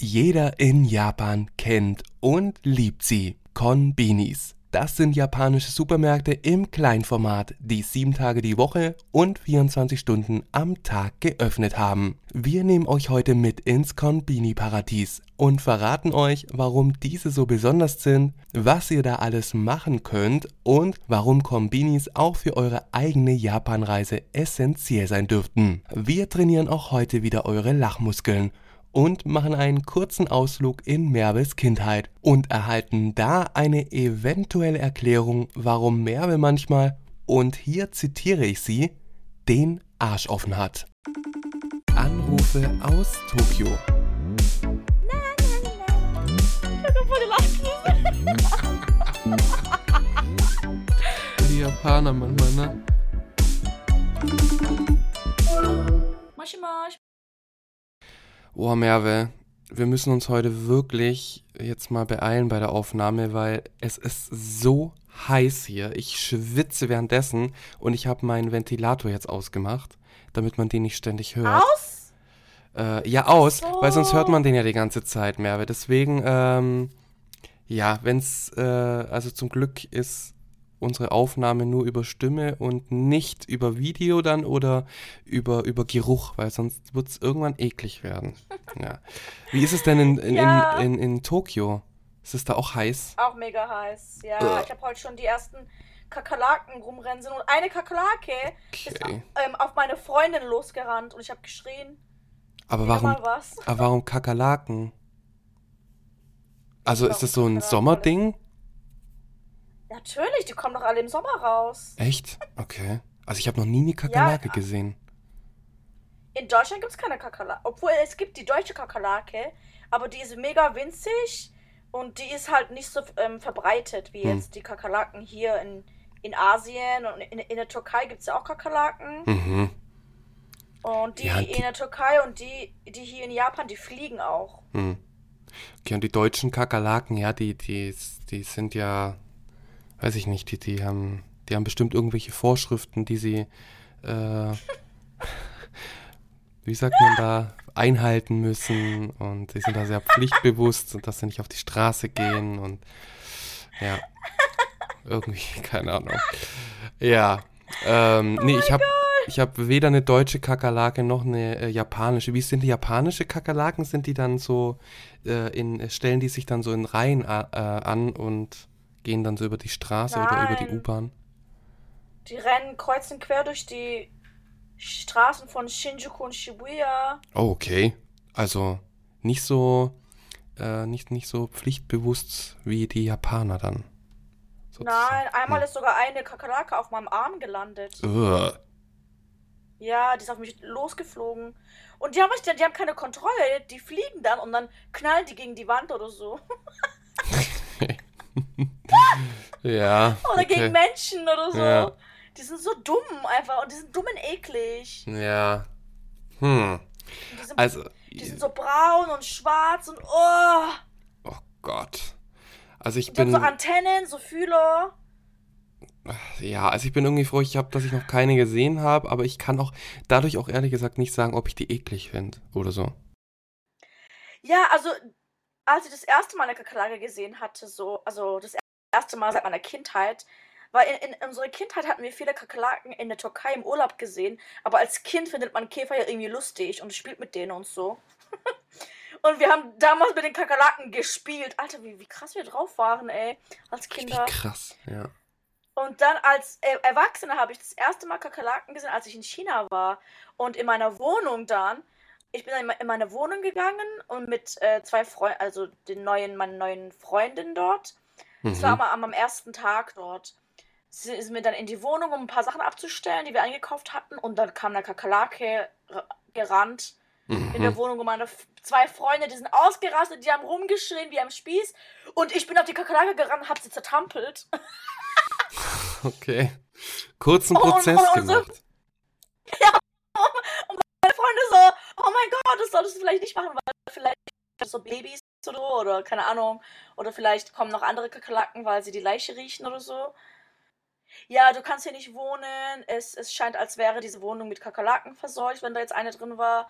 Jeder in Japan kennt und liebt sie. Konbinis. Das sind japanische Supermärkte im Kleinformat, die sieben Tage die Woche und 24 Stunden am Tag geöffnet haben. Wir nehmen euch heute mit ins Konbini-Paradies und verraten euch, warum diese so besonders sind, was ihr da alles machen könnt und warum Konbinis auch für eure eigene Japanreise essentiell sein dürften. Wir trainieren auch heute wieder eure Lachmuskeln und machen einen kurzen Ausflug in Merves Kindheit und erhalten da eine eventuelle Erklärung, warum Merve manchmal, und hier zitiere ich sie, den Arsch offen hat. Anrufe aus Tokio. Die Japaner manchmal, ne? Moshi Mosh. Oh, Merve, wir müssen uns heute wirklich jetzt mal beeilen bei der Aufnahme, weil es ist so heiß hier. Ich schwitze währenddessen und ich habe meinen Ventilator jetzt ausgemacht, damit man den nicht ständig hört. Aus? Äh, ja, aus, So. weil sonst hört man den ja die ganze Zeit, Merve. Deswegen, ähm, ja, wenn's, äh, also zum Glück ist unsere Aufnahme nur über Stimme und nicht über Video dann oder über, über Geruch, weil sonst wird's irgendwann eklig werden. Ja. Wie ist es denn in, in, Ja. in, in, in Tokio? Ist es da auch heiß? Auch mega heiß. Ja, Ugh. ich habe heute schon die ersten Kakerlaken rumrennen sehen und eine Kakerlake ist Okay. ähm, auf meine Freundin losgerannt und ich habe geschrien. Aber warum, aber warum Kakerlaken? Also ist das so ein? Sommerding? Natürlich, die kommen doch alle im Sommer raus. Echt? Okay. Also ich habe noch nie eine Kakerlake Ja. gesehen. In Deutschland gibt es keine Kakerlake. Obwohl es gibt die deutsche Kakerlake, aber die ist mega winzig und die ist halt nicht so ähm, verbreitet wie Hm. jetzt die Kakerlaken hier in, in Asien und in, in der Türkei gibt es ja auch Kakerlaken. Mhm. Und die, Ja, die- in der Türkei und die, die hier in Japan, die fliegen auch. Hm. Okay, und die deutschen Kakerlaken, ja, die, die, die sind ja, weiß ich nicht, die, die haben, die haben bestimmt irgendwelche Vorschriften, die sie, äh, wie sagt man da, einhalten müssen und sie sind da sehr pflichtbewusst und dass sie nicht auf die Straße gehen und ja, irgendwie, keine Ahnung. Ja, ähm, nee, ich habe ich habe weder eine deutsche Kakerlake noch eine äh, japanische. Wie sind die japanische Kakerlaken? Sind die dann so äh, in stellen die sich dann so in Reihen äh, an und gehen dann so über die Straße oder über die Nein. U-Bahn? Die rennen kreuz und quer durch die Straßen von Shinjuku und Shibuya. Oh, okay. Also nicht so äh, nicht nicht so pflichtbewusst wie die Japaner dann. sozusagen. Nein, einmal ist sogar eine Kakerlake auf meinem Arm gelandet. Hm. Ugh. Ja, die ist auf mich losgeflogen. Und die haben, mich, die haben keine Kontrolle. Die fliegen dann und dann knallen die gegen die Wand oder so. Ja. Oder okay. gegen Menschen oder so. Ja. Die sind so dumm einfach und die sind dumm und eklig. Ja. Hm. Die, sind, Also die sind so braun und schwarz und oh. oh Gott. Also ich Und bin so Antennen, so Fühler. Ja, also ich bin irgendwie froh, ich habe, dass ich noch keine gesehen habe, aber ich kann auch dadurch auch ehrlich gesagt nicht sagen, ob ich die eklig finde oder so. Ja, also als ich das erste Mal eine Kakerlake gesehen hatte, so, also das erste Mal seit meiner Kindheit, weil in, in unserer Kindheit hatten wir viele Kakerlaken in der Türkei im Urlaub gesehen, aber als Kind findet man Käfer ja irgendwie lustig und spielt mit denen und so. und wir haben damals mit den Kakerlaken gespielt. Alter, wie, wie krass wir drauf waren, ey, als Richtig Kinder. krass, ja. Und dann als äh, Erwachsene habe ich das erste Mal Kakerlaken gesehen, als ich in China war. Und in meiner Wohnung dann, ich bin dann in me- in meine Wohnung gegangen und mit äh, zwei Freunden, also den neuen, meinen neuen Freundin dort. Das war Mhm. am, am ersten Tag dort. Sie ist mir dann in die Wohnung, um ein paar Sachen abzustellen, die wir eingekauft hatten. Und dann kam eine Kakerlake r- gerannt in der Mhm. Wohnung und meine zwei Freunde, die sind ausgerastet, die haben rumgeschrien wie am Spieß. Und ich bin auf die Kakerlake gerannt und hab sie zertrampelt. Okay. Kurzen Oh, und- Prozess und- und so- gemacht. meine Freunde so, oh mein Gott, das solltest du vielleicht nicht machen, weil vielleicht so Babys oder so, oder keine Ahnung, oder vielleicht kommen noch andere Kakerlaken, weil sie die Leiche riechen oder so. Ja, du kannst hier nicht wohnen. Es, es scheint, als wäre diese Wohnung mit Kakerlaken verseucht, wenn da jetzt eine drin war.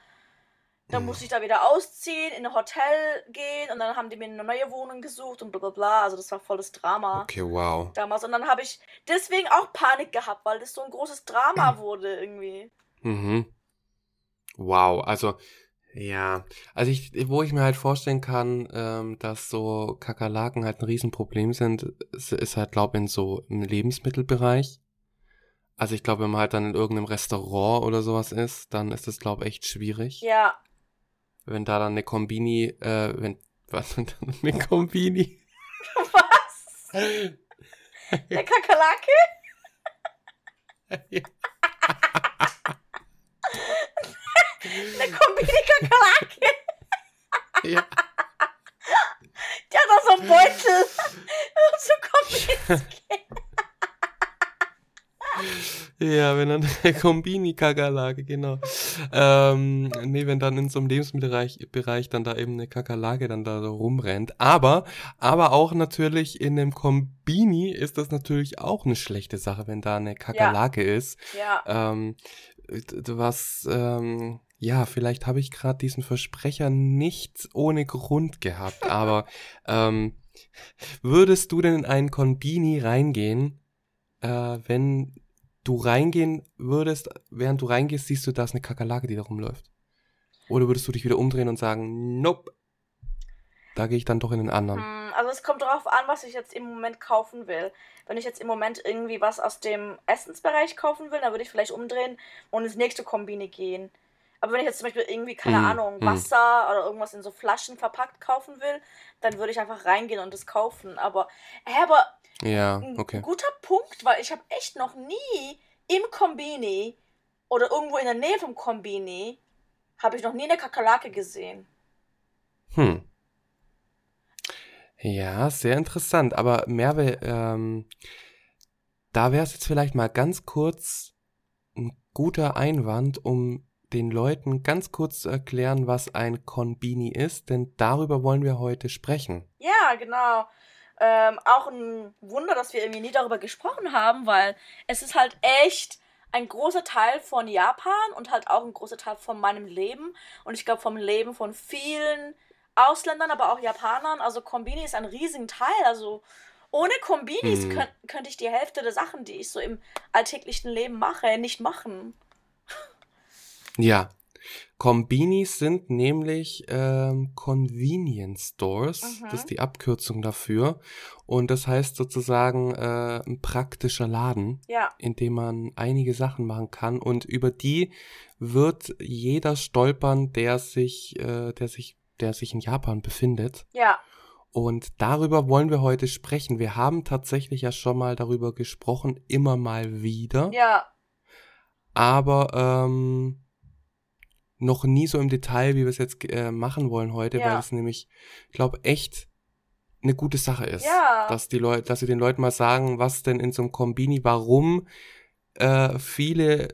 Dann musste ich da wieder ausziehen, in ein Hotel gehen und dann haben die mir eine neue Wohnung gesucht und bla bla bla. Also das war volles Drama. Okay, wow. Damals. Und dann habe ich deswegen auch Panik gehabt, weil das so ein großes Drama wurde irgendwie. Mhm. Wow, also ja, also ich, wo ich mir halt vorstellen kann, ähm, dass so Kakerlaken halt ein Riesenproblem sind, ist, ist halt, glaube ich, in so im Lebensmittelbereich. Also ich glaube, wenn man halt dann in irgendeinem Restaurant oder sowas ist, dann ist das, glaube ich, echt schwierig. Ja. Wenn da dann eine Kombini, äh, wenn, was, wenn dann eine Kombini? Was? Der Kakerlake? ja. Eine Kombini-Kakerlake? ja. Der hat doch so einen Beutel. Und so Kombini. Ja, wenn dann eine Kombini-Kakerlake, genau. Ähm, nee, wenn dann in so einem Lebensmittelbereich Bereich dann da eben eine Kakerlake dann da so rumrennt. Aber, aber auch natürlich in einem Kombini ist das natürlich auch eine schlechte Sache, wenn da eine Kakerlake ist. Ja. Ähm, was, ähm, ja, vielleicht habe ich gerade diesen Versprecher nicht ohne Grund gehabt, aber ähm, würdest du denn in einen Konbini reingehen, äh, wenn du reingehen würdest, während du reingehst, siehst du, da ist eine Kakerlake, die da rumläuft? Oder würdest du dich wieder umdrehen und sagen, nope, da gehe ich dann doch in den anderen? Hm, Also es kommt darauf an, was ich jetzt im Moment kaufen will. Wenn ich jetzt im Moment irgendwie was aus dem Essensbereich kaufen will, dann würde ich vielleicht umdrehen und ins nächste Kombini gehen. Aber wenn ich jetzt zum Beispiel irgendwie, keine Hm, Ahnung, hm. Wasser oder irgendwas in so Flaschen verpackt kaufen will, dann würde ich einfach reingehen und das kaufen. Aber, hä, aber Ja, ein okay. guter Punkt, weil ich habe echt noch nie im Kombini oder irgendwo in der Nähe vom Kombini habe ich noch nie eine Kakerlake gesehen. Hm. Ja, sehr interessant. Aber Merve, ähm, da wäre es jetzt vielleicht mal ganz kurz ein guter Einwand, um den Leuten ganz kurz zu erklären, was ein Konbini ist, denn darüber wollen wir heute sprechen. Ja, genau. Ähm, auch ein Wunder, dass wir irgendwie nie darüber gesprochen haben, weil es ist halt echt ein großer Teil von Japan und halt auch ein großer Teil von meinem Leben und ich glaube vom Leben von vielen Ausländern, aber auch Japanern. Also Kombini ist ein riesigen Teil. Also ohne Kombinis Hm. könnt, könnte ich die Hälfte der Sachen, die ich so im alltäglichen Leben mache, nicht machen. Ja, Kombinis sind nämlich ähm, Convenience Stores. Mhm. Das ist die Abkürzung dafür. Und das heißt sozusagen äh, ein praktischer Laden. Ja, in dem man einige Sachen machen kann und über die wird jeder stolpern, der sich, äh, der sich, der sich in Japan befindet. ja, Und darüber wollen wir heute sprechen. Wir haben tatsächlich ja schon mal darüber gesprochen, immer mal wieder, ja, aber ähm, noch nie so im Detail, wie wir es jetzt äh, machen wollen heute, Ja. weil es nämlich, ich glaube, echt eine gute Sache ist, Ja. dass die Leute, dass sie den Leuten mal sagen, was denn in so einem Kombini, warum äh, viele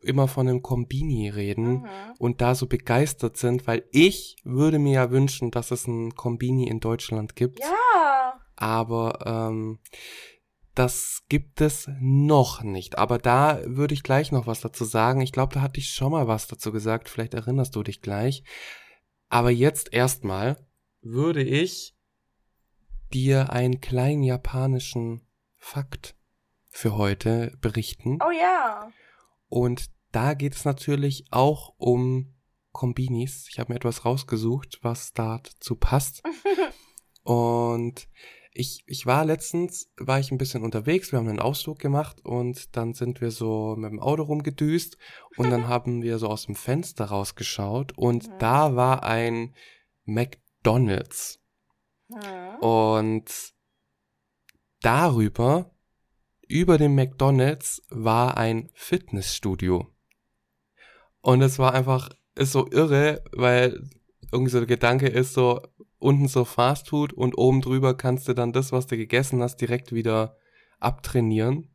immer von einem Kombini reden mhm. und da so begeistert sind, weil ich würde mir ja wünschen, dass es ein Kombini in Deutschland gibt, ja, aber ähm, das gibt es noch nicht. Aber da würde ich gleich noch was dazu sagen. Ich glaube, da hatte ich schon mal was dazu gesagt. Vielleicht erinnerst du dich gleich. Aber jetzt erstmal würde ich dir einen kleinen japanischen Fakt für heute berichten. oh ja, Und da geht es natürlich auch um Kombinis. Ich habe mir etwas rausgesucht, was dazu passt. Und ich, ich war letztens, war ich ein bisschen unterwegs, wir haben einen Ausflug gemacht und dann sind wir so mit dem Auto rumgedüst und dann haben wir so aus dem Fenster rausgeschaut und Mhm. da war ein McDonald's. mhm. Und darüber, über dem McDonald's, war ein Fitnessstudio. Und es war einfach, ist so irre, weil irgendwie so der Gedanke ist so, unten so Fastfood und oben drüber kannst du dann das, was du gegessen hast, direkt wieder abtrainieren.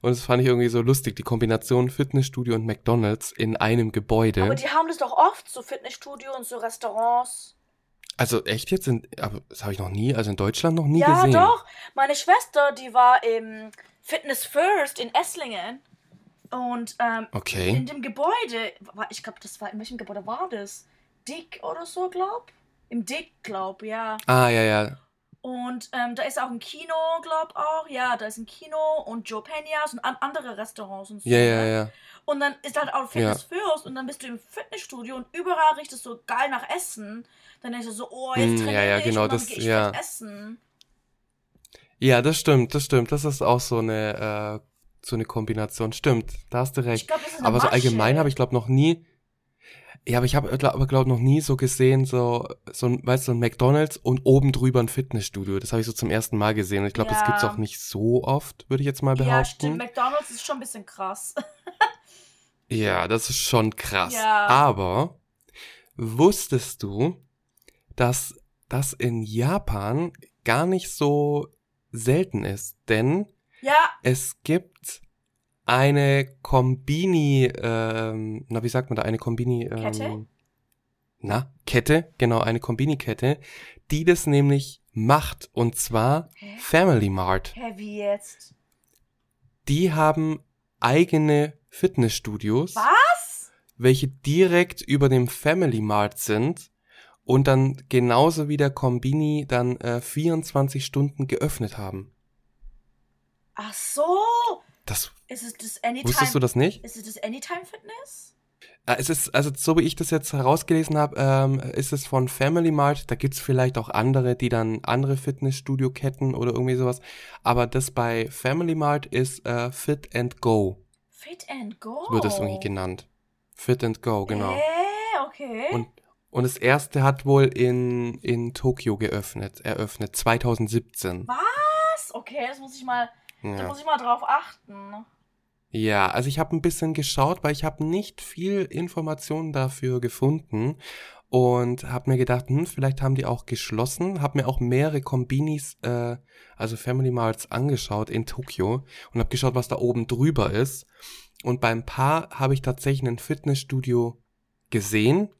Und das fand ich irgendwie so lustig, die Kombination Fitnessstudio und McDonald's in einem Gebäude. aber die haben das doch oft, so Fitnessstudio und so Restaurants. also echt jetzt, in, aber das habe ich noch nie, also in Deutschland noch nie ja, gesehen. doch. Meine Schwester, die war im Fitness First in Esslingen. Und ähm, Okay. in dem Gebäude, ich glaube, das war, in welchem Gebäude war das? Dick oder so, glaub. Im Dick, glaub, ja. Ah, ja, ja. Und ähm, da ist auch ein Kino, glaub auch. Ja, da ist ein Kino und Joe Peñas und an andere Restaurants und so. Ja, ja, ne? ja. Und dann ist halt auch Fitness First und dann bist du im Fitnessstudio und überall riecht es so geil nach Essen. Dann denkst du so, oh, jetzt Hm, trainiere ja, ja, ich genau, und dann das- ich ja. essen. Ja, das stimmt, das stimmt. Das ist auch so eine, äh, so eine Kombination. Stimmt, da hast du recht. glaube, das ist eine Aber so allgemein Masche. habe ich glaube noch nie. Ja, aber ich habe aber glaube noch nie so gesehen, so so ein, weißt du, so ein McDonald's und oben drüber ein Fitnessstudio. Das habe ich so zum ersten Mal gesehen. Und ich glaube, das Ja. gibt's auch nicht so oft, würde ich jetzt mal Ja, behaupten. stimmt. McDonalds ist schon ein bisschen krass. Ja, das ist schon krass. Ja. Aber wusstest du, dass das in Japan gar nicht so selten ist? Denn ja, es gibt eine Kombini, ähm, na wie sagt man da, eine Kombini, ähm, Kette? Na, Kette, genau, eine Kombini-Kette, die das nämlich macht, und zwar Hä? Family Mart. Hä, wie jetzt? Die haben eigene Fitnessstudios. Was? welche direkt über dem Family Mart sind und dann genauso wie der Kombini dann äh, 24 Stunden geöffnet haben. Ach so. Das Ist es das Anytime? wusstest du das nicht? Ist es das Anytime Fitness? Äh, es ist also so wie ich das jetzt herausgelesen habe, ähm, ist es von Family Mart. Da gibt's vielleicht auch andere, die dann andere Fitnessstudio-Ketten oder irgendwie sowas. Aber das bei Family Mart ist äh, Fit and Go Fit and Go. wird es irgendwie genannt. Fit and Go genau. Äh, okay. Und, und das erste hat wohl in, in Tokio geöffnet, eröffnet, 2017. Was? Okay, das muss ich mal, da Ja. muss ich mal drauf achten. ja, also ich habe ein bisschen geschaut, weil ich habe nicht viel Informationen dafür gefunden und habe mir gedacht, hm, vielleicht haben die auch geschlossen, habe mir auch mehrere Kombinis, äh, also Family Marts angeschaut in Tokio und habe geschaut, was da oben drüber ist. Und beim Paar habe ich tatsächlich ein Fitnessstudio gesehen,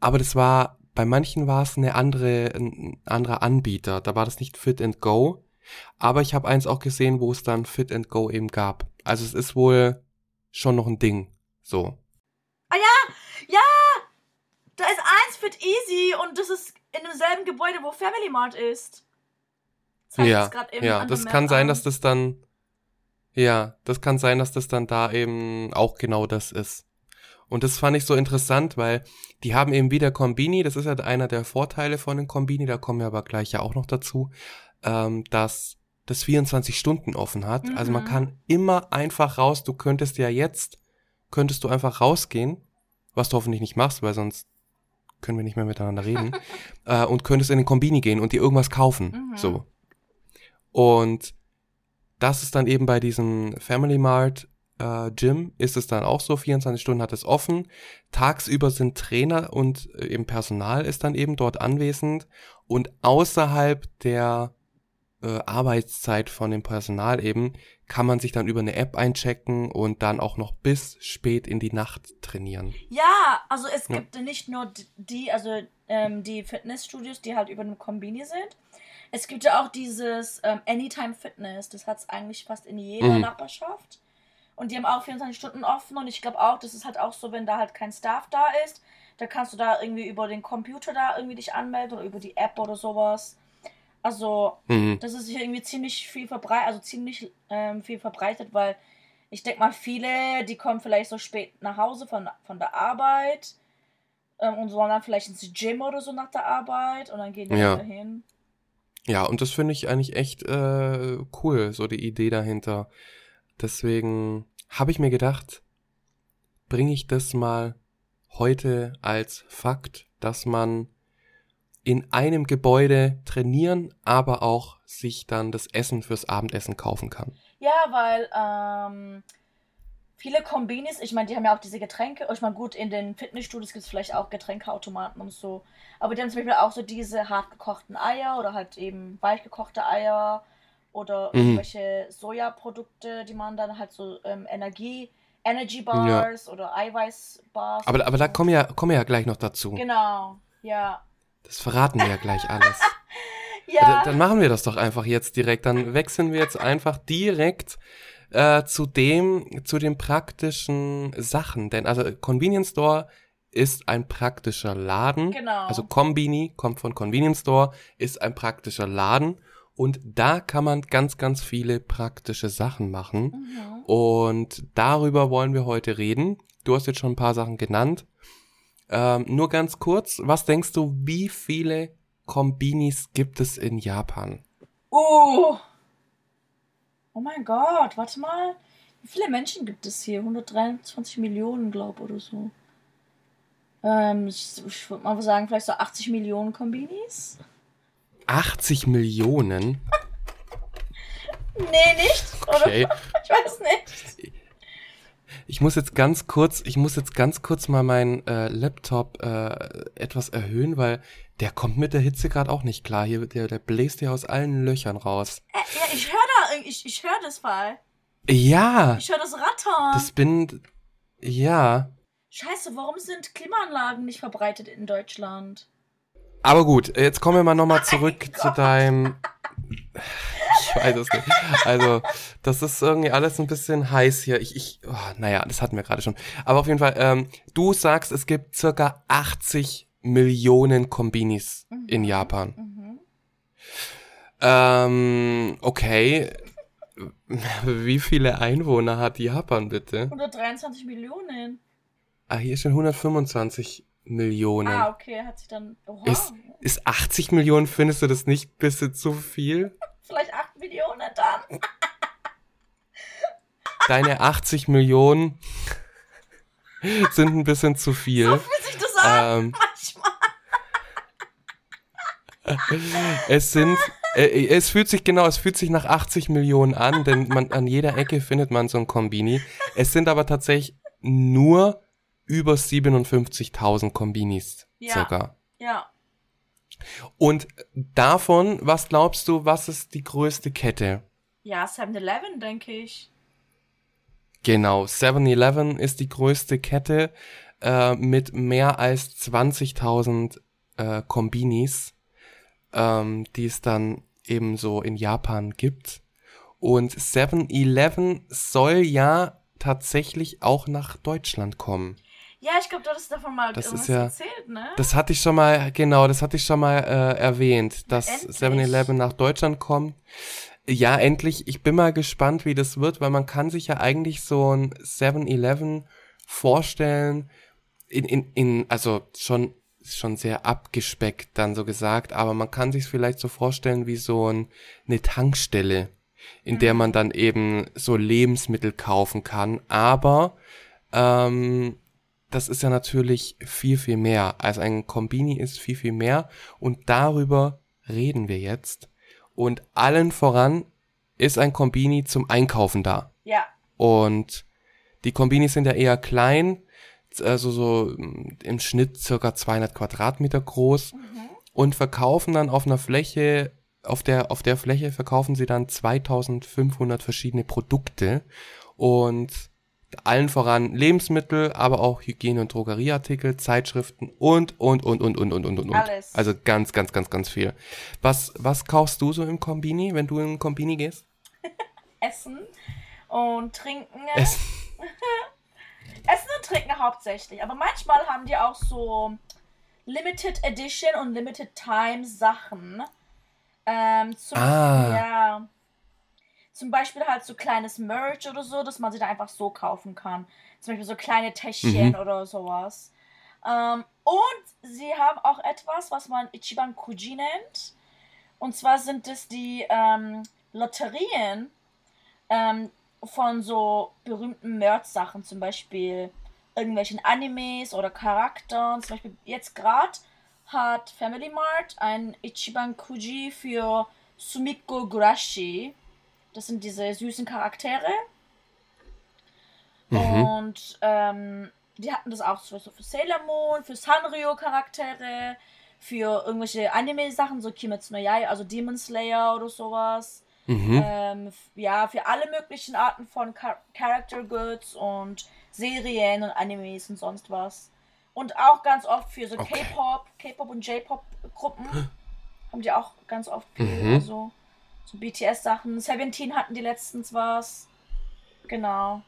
aber das war, bei manchen war es eine andere, ein anderer Anbieter. Da war das nicht Fit and Go, aber ich habe eins auch gesehen, wo es dann Fit and Go eben gab. Also es ist wohl schon noch ein Ding. So. Ja! Da ist eins Fit Easy und das ist in demselben Gebäude, wo Family Mart ist. Zeigt ja, ja, an das der kann Map sein, an. dass das dann, ja, das kann sein, dass das dann da eben auch genau das ist. Und das fand ich so interessant, weil die haben eben wieder Kombini, das ist ja einer der Vorteile von den Kombini, da kommen wir aber gleich ja auch noch dazu, ähm, dass das 24 Stunden offen hat. Also man Mhm. kann immer einfach raus, du könntest ja jetzt, könntest du einfach rausgehen, was du hoffentlich nicht machst, weil sonst können wir nicht mehr miteinander reden, äh, und könntest in den Kombini gehen und dir irgendwas kaufen. Mhm. So. Und das ist dann eben bei diesem Family Mart äh, Gym ist es dann auch so, 24 Stunden hat es offen. Tagsüber sind Trainer und äh, eben Personal ist dann eben dort anwesend und außerhalb der äh, Arbeitszeit von dem Personal eben kann man sich dann über eine App einchecken und dann auch noch bis spät in die Nacht trainieren. Ja, also es Ja. gibt nicht nur die, also ähm, die Fitnessstudios, die halt über einem Kombini sind. Es gibt ja auch dieses ähm, Anytime Fitness, das hat es eigentlich fast in jeder Mhm. Nachbarschaft. Und die haben auch 24 Stunden offen und ich glaube auch, das ist halt auch so, wenn da halt kein Staff da ist, da kannst du da irgendwie über den Computer da irgendwie dich anmelden oder über die App oder sowas. Also, Mhm. das ist hier irgendwie ziemlich viel verbreitet, also ziemlich ähm, viel verbreitet, weil ich denke mal, viele, die kommen vielleicht so spät nach Hause von, von der Arbeit ähm, und wollen dann vielleicht ins Gym oder so nach der Arbeit und dann gehen die Ja. hin. Ja, und das finde ich eigentlich echt äh, cool, so die Idee dahinter. Deswegen habe ich mir gedacht, bringe ich das mal heute als Fakt, dass man in einem Gebäude trainieren, aber auch sich dann das Essen fürs Abendessen kaufen kann. Ja, weil ähm, viele Kombinis, ich meine, die haben ja auch diese Getränke. Ich meine, gut, in den Fitnessstudios gibt es vielleicht auch Getränkeautomaten und so. Aber die haben zum Beispiel auch so diese hart gekochten Eier oder halt eben weich gekochte Eier oder Mhm. irgendwelche Sojaprodukte, die man dann halt so ähm, Energie, Energy Bars oder Eiweißbars. Aber, aber da kommen ja, kommen ja gleich noch dazu. Genau, ja. Das verraten wir ja gleich alles. Ja, Dann, dann machen wir das doch einfach jetzt direkt. Dann wechseln wir jetzt einfach direkt äh, zu dem, zu den praktischen Sachen. Denn also Convenience Store ist ein praktischer Laden. Genau. Also Kombini kommt von Convenience Store, ist ein praktischer Laden. Und da kann man ganz, ganz viele praktische Sachen machen. Mhm. Und darüber wollen wir heute reden. Du hast jetzt schon ein paar Sachen genannt. Ähm, nur ganz kurz, was denkst du, wie viele Kombinis gibt es in Japan? Oh. Oh mein Gott, warte mal. Wie viele Menschen gibt es hier? 123 Millionen, glaube oder so. Ähm, ich, ich würde mal sagen, vielleicht so 80 Millionen Kombinis. 80 Millionen? Nee, nicht? Okay. Oder? Ich weiß nicht. Ich muss jetzt ganz kurz, ich muss jetzt ganz kurz mal meinen äh, Laptop äh, etwas erhöhen, weil der kommt mit der Hitze gerade auch nicht klar. Hier, der, der bläst ja aus allen Löchern raus. Äh, ja, ich höre da, ich, ich höre das Fall. Ja, Ich höre das Rattern. das bin, ja. Scheiße, warum sind Klimaanlagen nicht verbreitet in Deutschland? Aber gut, jetzt kommen wir mal nochmal zurück zu deinem. Ich weiß es nicht. Also, das ist irgendwie alles ein bisschen heiß hier. Ich, ich, oh, naja, das hatten wir gerade schon. Aber auf jeden Fall, ähm, du sagst, es gibt circa 80 Millionen Kombinis Mhm. in Japan. Mhm. Ähm, okay. Wie viele Einwohner hat Japan bitte? 123 Millionen. Ah, hier stehen 125 Millionen. Ah, okay, hat sich dann. Oha, Ist, ist 80 Millionen, findest du das nicht ein bisschen zu viel? vielleicht 8 Millionen dann. Deine 80 Millionen sind ein bisschen zu viel. Fühlt sich das an? Ähm, Manchmal. es sind, äh, es fühlt sich genau, es fühlt sich nach 80 Millionen an, denn man, an jeder Ecke findet man so ein Kombini. Es sind aber tatsächlich nur über 57.000 Kombinis, Ja. circa. Ja. Und davon, was glaubst du, was ist die größte Kette? Ja, 7-Eleven, denke ich. Genau, 7-Eleven ist die größte Kette äh, mit mehr als 20.000 äh, Kombinis, ähm, die es dann ebenso in Japan gibt. Und 7-Eleven soll ja tatsächlich auch nach Deutschland kommen. Ja, ich glaube, du hattest davon mal Das irgendwas ist ja- erzählt, ne? Das hatte ich schon mal, genau, das hatte ich schon mal äh, erwähnt, dass Endlich. 7-Eleven nach Deutschland kommt. Ja, endlich. Ich bin mal gespannt, wie das wird, weil man kann sich ja eigentlich so ein 7-Eleven vorstellen, in, in, in, also schon, schon sehr abgespeckt dann so gesagt, aber man kann sich vielleicht so vorstellen wie so ein, eine Tankstelle, in der man dann eben so Lebensmittel kaufen kann, aber ähm, das ist ja natürlich viel, viel mehr. Also ein Kombini ist viel, viel mehr und darüber reden wir jetzt. Und allen voran ist ein Kombini zum Einkaufen da. ja. Und die Kombinis sind ja eher klein, also so mm, im Schnitt circa 200 Quadratmeter groß Mhm. und verkaufen dann auf einer Fläche, auf der, auf der Fläche verkaufen sie dann 2500 verschiedene Produkte und allen voran Lebensmittel, aber auch Hygiene- und Drogerieartikel, Zeitschriften und, und, und, und, und, und, und, und. Alles. Also ganz, ganz, ganz, ganz viel. Was, was kaufst du so im Kombini, wenn du in Kombini gehst? Essen und Trinken. Essen. Essen und Trinken hauptsächlich. Aber manchmal haben die auch so Limited Edition und Limited Time Sachen. Ähm, zum, Ah. ja, zum Beispiel halt so kleines Merch oder so, dass man sie da einfach so kaufen kann. Zum Beispiel so kleine Täschchen Mhm. oder sowas. Ähm, und sie haben auch etwas, was man Ichiban Kuji nennt. Und zwar sind es die ähm, Lotterien ähm, von so berühmten Merch-Sachen, zum Beispiel irgendwelchen Animes oder Charakteren. Zum Beispiel jetzt gerade hat Family Mart ein Ichiban Kuji für Sumiko Gurashi. Das sind diese süßen Charaktere. Mhm. Und ähm, die hatten das auch so für Sailor Moon, für Sanrio-Charaktere, für irgendwelche Anime-Sachen, so Kimetsu no Yai, also Demon Slayer oder sowas. Mhm. Ähm, ja, für alle möglichen Arten von Char Character Goods und Serien und Animes und sonst was. Und auch ganz oft für so Okay. K-Pop, K-Pop und J-Pop-Gruppen haben die auch ganz oft. Mhm. Also so BTS-Sachen. Seventeen hatten die letztens was. Genau.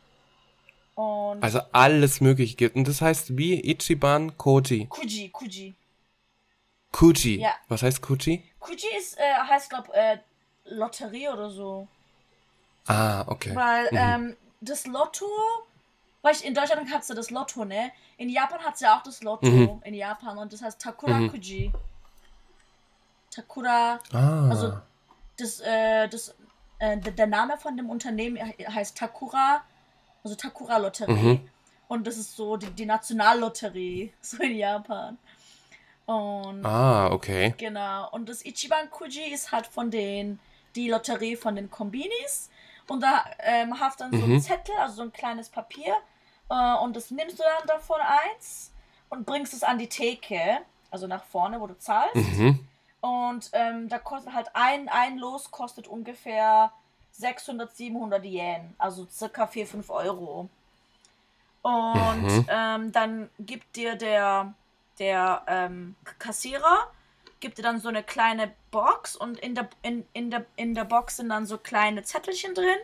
Und Also alles mögliche gibt. Und das heißt wie Ichiban Koji. Kuji, Kuji. Kuji. Ja. Was heißt Kuji? Kuji ist, äh, heißt, glaub, äh, Lotterie oder so. Ah, okay. Weil, Mhm. ähm, das Lotto, weil ich, in Deutschland hast du das Lotto, ne? In Japan hat sie ja auch das Lotto Mhm. in Japan und das heißt Takura Mhm. Kuji. Takura, ah. also das, äh, das, äh, der Name von dem Unternehmen he- heißt Takura, also Takura Lotterie. Mhm. Und das ist so die, die Nationallotterie, so in Japan. Und ah, okay. Genau. Und das Ichiban Kuji ist halt von den, die Lotterie von den Kombinis. Und da ähm, hast dann so Mhm. einen Zettel, also so ein kleines Papier. Äh, und das nimmst du dann davon eins und bringst es an die Theke, also nach vorne, wo du zahlst. Mhm. Und ähm, da kostet halt ein, ein Los kostet ungefähr 600, 700 Yen, also circa 4, 5 Euro. Und Mhm. ähm, dann gibt dir der, der ähm, Kassierer, gibt dir dann so eine kleine Box und in der, in, in, der, in der Box sind dann so kleine Zettelchen drin.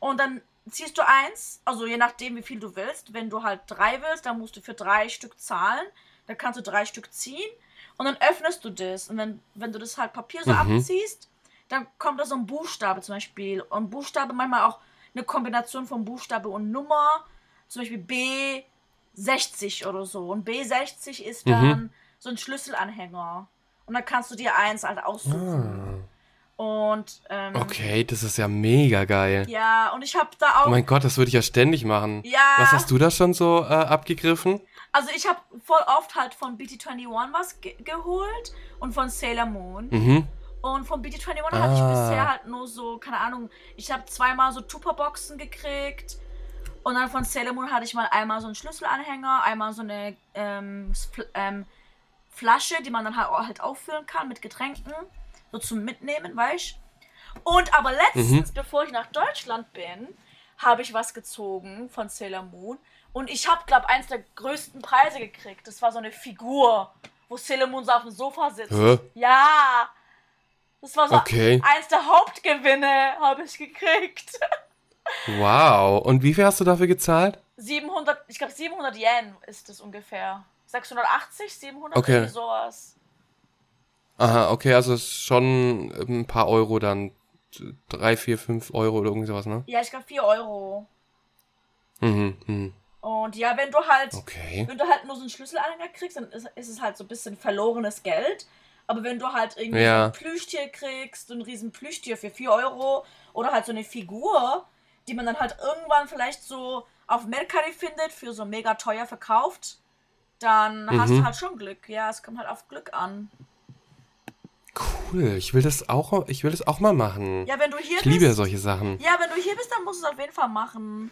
Und dann ziehst du eins, also je nachdem, wie viel du willst. Wenn du halt drei willst, dann musst du für drei Stück zahlen. Dann kannst du drei Stück ziehen und dann öffnest du das. Und wenn, wenn du das halt Papier so Mhm. abziehst, dann kommt da so ein Buchstabe zum Beispiel. Und Buchstabe manchmal auch eine Kombination von Buchstabe und Nummer. Zum Beispiel B60 oder so. Und B60 ist Mhm. dann so ein Schlüsselanhänger. Und dann kannst du dir eins halt aussuchen. Ah. Und ähm, Okay, das ist ja mega geil. ja, und ich habe da auch. Oh mein Gott, das würde ich ja ständig machen. ja, Was hast du da schon so äh, abgegriffen? also ich habe voll oft halt von BT21 was ge geholt und von Sailor Moon. Mhm. Und von BT21 hatte ich Ah. bisher halt nur so, keine Ahnung, ich habe zweimal so Tupperboxen gekriegt. Und dann von Sailor Moon hatte ich mal einmal so einen Schlüsselanhänger, einmal so eine ähm, ähm, Flasche, die man dann halt, halt auffüllen kann mit Getränken. So zum Mitnehmen, weißt Und aber letztens, bevor ich nach Deutschland bin, habe ich was gezogen von Sailor Moon. Und ich habe, glaube eins der größten Preise gekriegt. Das war so eine Figur, wo Sailor Moon so auf dem Sofa sitzt. Hä? Ja. Das war so Okay. eins der Hauptgewinne, habe ich gekriegt. Wow. Und wie viel hast du dafür gezahlt? 700, ich glaube 700 Yen ist das ungefähr. 680, 700, Okay. sowas. Aha, okay, also es ist schon ein paar Euro dann. Drei, vier, fünf Euro oder irgendwie sowas, ne? Ja, ich glaube 4 Euro. Mhm, mhm. Und ja, wenn du halt, Okay. wenn du halt nur so einen Schlüsselanhänger kriegst, dann ist, ist es halt so ein bisschen verlorenes Geld. Aber wenn du halt irgendwie Ja. so ein Plüschtier kriegst, so ein riesen Plüschtier für 4 Euro oder halt so eine Figur, die man dann halt irgendwann vielleicht so auf Mercari findet, für so mega teuer verkauft, dann hast Mhm. du halt schon Glück. Ja, es kommt halt auf Glück an. Cool. Ich will das auch, ich will das auch mal machen. Ja, wenn du hier ich liebe ja bist. solche Sachen. Ja, wenn du hier bist, dann musst du es auf jeden Fall machen.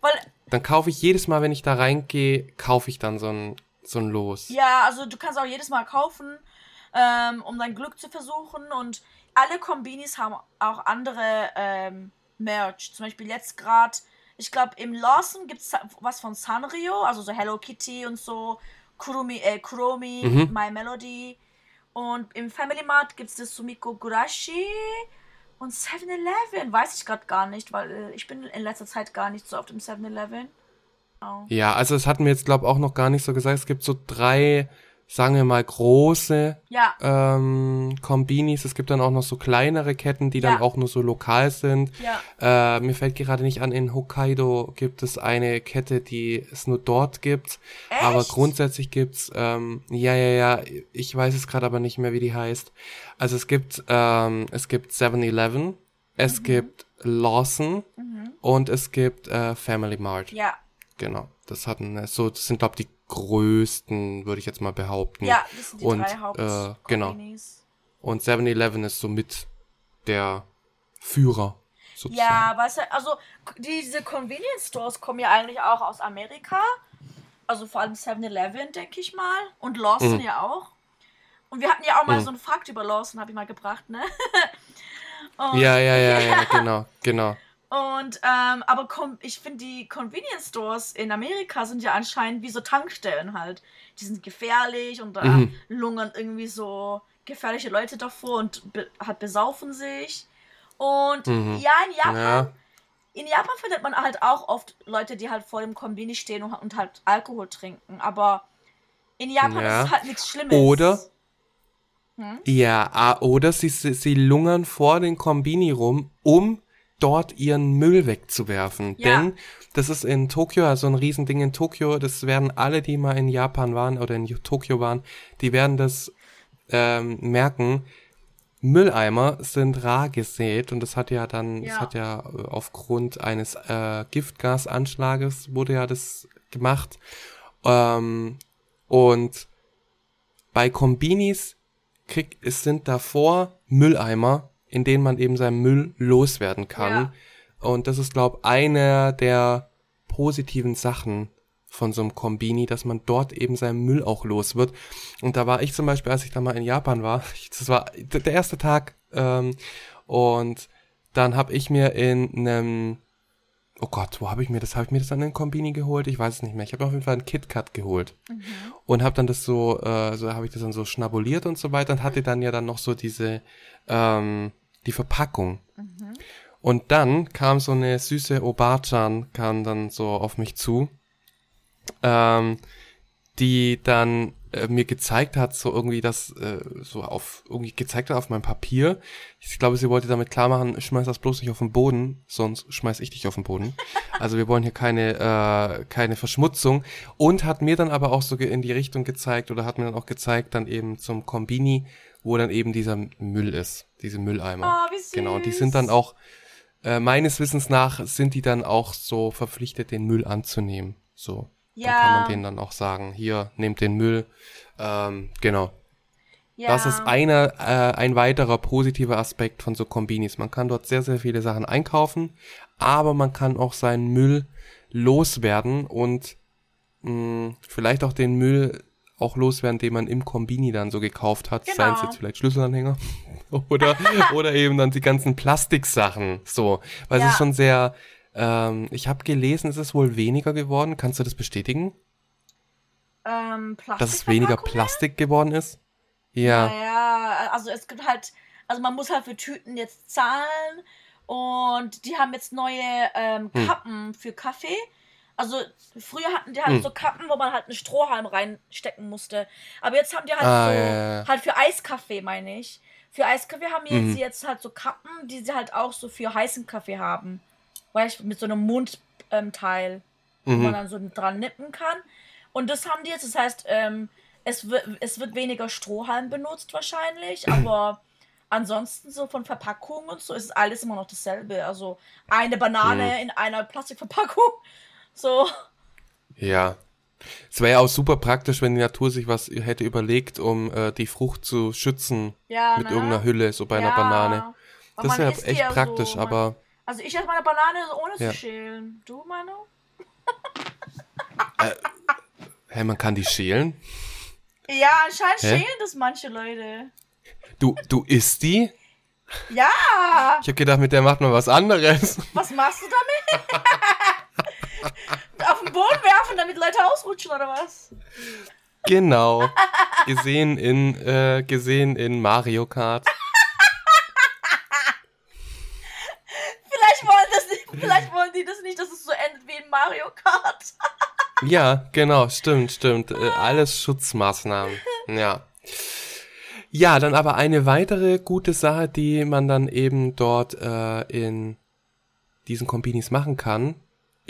Weil, Dann kaufe ich jedes Mal, wenn ich da reingehe, kaufe ich dann so ein, so ein Los. ja, also du kannst auch jedes Mal kaufen, ähm, um dein Glück zu versuchen. Und alle Kombinis haben auch andere ähm, Merch. Zum Beispiel jetzt gerade, ich glaube, im Lawson gibt es was von Sanrio, also so Hello Kitty und so. Kurumi, äh, Kuromi, Mhm. My Melody. Und im Family Mart gibt es das Sumiko Gurashi. Und 7-Eleven weiß ich gerade gar nicht, weil äh, ich bin in letzter Zeit gar nicht so auf dem 7-Eleven. Oh. Ja, also es hatten wir jetzt, glaube ich, auch noch gar nicht so gesagt. Es gibt so drei, sagen wir mal, große Ja, ähm, Kombinis. Es gibt dann auch noch so kleinere Ketten, die dann Ja. auch nur so lokal sind. ja. Äh, mir fällt gerade nicht an, in Hokkaido gibt es eine Kette, die es nur dort gibt. Aber Echt? grundsätzlich gibt's, ähm, ja, ja, ja, ich weiß es gerade aber nicht mehr, wie die heißt. Also es gibt, ähm, es gibt 7-Eleven, es gibt Lawson Mhm. und es gibt äh, Family Mart. Ja, Genau. Das hatten so, das sind glaube ich die größten, würde ich jetzt mal behaupten. ja, das sind die Und, drei äh, genau. Und 7-Eleven ist somit der Führer sozusagen. Ja, weißt du, also diese Convenience Stores kommen ja eigentlich auch aus Amerika. Also vor allem 7-Eleven, denke ich mal. Und Lawson Mhm. ja auch. Und wir hatten ja auch mal Mhm. so einen Fakt über Lawson, habe ich mal gebracht, ne? Und, Ja, ja, ja, ja, genau, genau. Und, ähm, aber ich finde, die Convenience Stores in Amerika sind ja anscheinend wie so Tankstellen halt. Die sind gefährlich und da Mhm. lungern irgendwie so gefährliche Leute davor und be halt besaufen sich. Und Mhm. ja, in Japan Ja. in Japan findet man halt auch oft Leute, die halt vor dem Kombini stehen und, und halt Alkohol trinken. Aber in Japan Ja. ist es halt nichts Schlimmes. Oder- Hm? Ja, oder sie, sie, sie lungern vor den Kombini rum, um dort ihren Müll wegzuwerfen. Ja. Denn das ist in Tokio, also ein Riesending in Tokio, das werden alle, die mal in Japan waren oder in Tokio waren, die werden das ähm, merken. Mülleimer sind rar gesät und das hat ja dann, das Ja. hat ja äh, aufgrund eines äh, Giftgasanschlages wurde ja das gemacht. Ähm, und bei Kombinis krieg, es sind davor Mülleimer, in denen man eben seinen Müll loswerden kann. Ja. Und das ist, glaube einer der positiven Sachen von so einem Kombini, dass man dort eben seinen Müll auch los wird. Und da war ich zum Beispiel, als ich da mal in Japan war, ich, das war der erste Tag, ähm, und dann habe ich mir in einem, oh Gott, wo habe ich mir das, habe ich mir das an den Kombini geholt? Ich weiß es nicht mehr. Ich habe auf jeden Fall einen KitKat geholt Mhm. und habe dann das so, äh, so habe ich das dann so schnabuliert und so weiter und hatte dann ja dann noch so diese, ähm, die Verpackung. Mhm. Und dann kam so eine süße Obarchan, kam dann so auf mich zu, ähm, die dann äh, mir gezeigt hat, so irgendwie das, äh, so auf, irgendwie gezeigt hat auf meinem Papier. Ich glaube, sie wollte damit klar machen, schmeiß das bloß nicht auf den Boden, sonst schmeiß ich dich auf den Boden. Also wir wollen hier keine, äh, keine Verschmutzung. Und hat mir dann aber auch so in die Richtung gezeigt oder hat mir dann auch gezeigt, dann eben zum Kombini, wo dann eben dieser Müll ist, diese Mülleimer. Oh, wie süß. Genau, die sind dann auch, äh, meines Wissens nach, sind die dann auch so verpflichtet, den Müll anzunehmen. So. Ja. Dann kann man denen dann auch sagen, hier, nehmt den Müll. Ähm, genau. ja. Das ist einer, äh, ein weiterer positiver Aspekt von so Kombinis. Man kann dort sehr, sehr viele Sachen einkaufen, aber man kann auch seinen Müll loswerden und mh, vielleicht auch den Müll auch loswerden, den man im Kombini dann so gekauft hat. Seien es Genau. jetzt vielleicht Schlüsselanhänger oder, oder eben dann die ganzen Plastiksachen. So, weil es Ja. ist schon sehr, ähm, ich habe gelesen, es ist wohl weniger geworden. Kannst du das bestätigen? ähm, Dass es weniger? Plastik geworden ist? Ja. Naja, also es gibt halt, also man muss halt für Tüten jetzt zahlen und die haben jetzt neue ähm, Hm. Kappen für Kaffee. Also früher hatten die halt Hm. so Kappen, wo man halt einen Strohhalm reinstecken musste. Aber jetzt haben die halt Ah, so, ja, ja, halt für Eiskaffee, meine ich. Für Eiskaffee haben die Mhm. jetzt, jetzt halt so Kappen, die sie halt auch so für heißen Kaffee haben. Weißt du, mit so einem Mundteil, ähm, Teil, wo man Mhm. dann so dran nippen kann. Und das haben die jetzt, das heißt, ähm, es, wird, es wird weniger Strohhalm benutzt wahrscheinlich, aber ansonsten so von Verpackung und so ist alles immer noch dasselbe. Also eine Banane Mhm. in einer Plastikverpackung. So. Ja. Es wäre ja auch super praktisch, wenn die Natur sich was hätte überlegt, um äh, die Frucht zu schützen Ja, mit ne? irgendeiner Hülle, so bei einer Ja. Banane. Aber Das wäre echt ja praktisch, so, aber Also ich esse meine Banane ohne zu schälen. Du, Manu? hey, man kann die schälen. Ja, anscheinend Hä? schälen das manche Leute. Du, du isst die? Ja! Ich hab gedacht, mit der macht man was anderes. Was machst du damit? Auf den Boden werfen, damit Leute ausrutschen oder was? genau. Gesehen in, äh, gesehen in Mario Kart. Vielleicht wollen, das nicht, vielleicht wollen die das nicht, dass es so endet wie in Mario Kart. Ja, genau, stimmt, stimmt. Äh, alles Schutzmaßnahmen. Ja. Ja, dann aber eine weitere gute Sache, die man dann eben dort äh, in diesen Kombinis machen kann,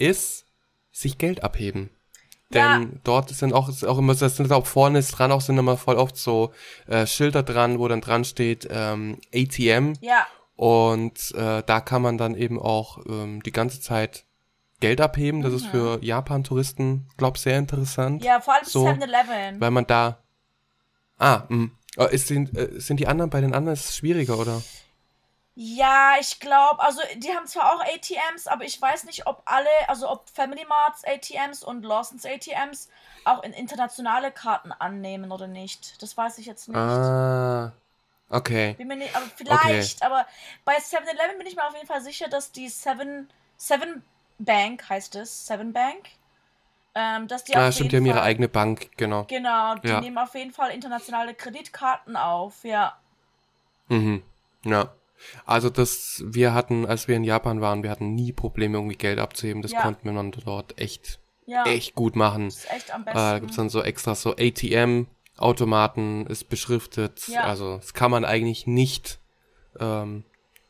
ist sich Geld abheben. Ja. Denn dort sind auch, ist auch immer, das sind auch vorne ist dran, auch sind immer voll oft so äh, Schilder dran, wo dann dran steht ähm, ATM Ja, und äh, da kann man dann eben auch ähm, die ganze Zeit Geld abheben. Das ist für Japan-Touristen, glaub sehr interessant. Mhm. ja, vor allem So, 7-Eleven. Weil man da. Ah, mh. Äh, Ist, sind, äh, sind die anderen bei den anderen ist es schwieriger, oder? Ja, ich glaube, also die haben zwar auch ATMs, aber ich weiß nicht, ob alle, also ob Family Marts ATMs und Lawson's ATMs auch in internationale Karten annehmen oder nicht. Das weiß ich jetzt nicht. Ah. Okay. Bin mir nicht, aber vielleicht, aber bei 7-Eleven bin ich mir auf jeden Fall sicher, dass die 7, 7 Bank heißt es, 7 Bank, ähm, dass die Ah, auf stimmt, die jeden haben ihre eigene Bank, genau. Genau, die Ja. nehmen auf jeden Fall internationale Kreditkarten auf, ja. Mhm. Ja. Also das, wir hatten, als wir in Japan waren, wir hatten nie Probleme, irgendwie Geld abzuheben. Das Ja. konnten wir dann dort echt, Ja, echt gut machen. das ist echt am Äh, besten. da gibt's dann so extra so ATM-Automaten, ist beschriftet. Ja. Also das kann man eigentlich nicht, ähm,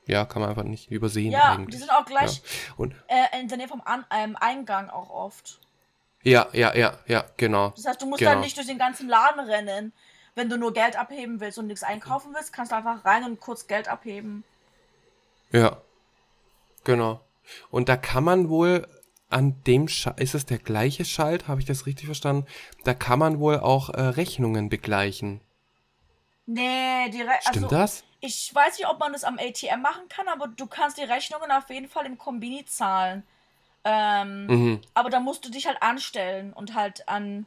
ja, kann man einfach nicht übersehen ja, eigentlich. die sind auch gleich Ja. Und äh, in der Nähe vom An ähm, Eingang auch oft. ja, ja, ja, ja, genau. Das heißt, du musst Genau. dann nicht durch den ganzen Laden rennen. Wenn du nur Geld abheben willst und nichts einkaufen willst, kannst du einfach rein und kurz Geld abheben. Ja. Genau. Und da kann man wohl an dem Sch ist es der gleiche Schalt, habe ich das richtig verstanden? Da kann man wohl auch äh, Rechnungen begleichen. Nee, die Re Stimmt also, das? Ich weiß nicht, ob man das am ATM machen kann, aber du kannst die Rechnungen auf jeden Fall im Kombini zahlen. Ähm, Mhm. Aber da musst du dich halt anstellen und halt an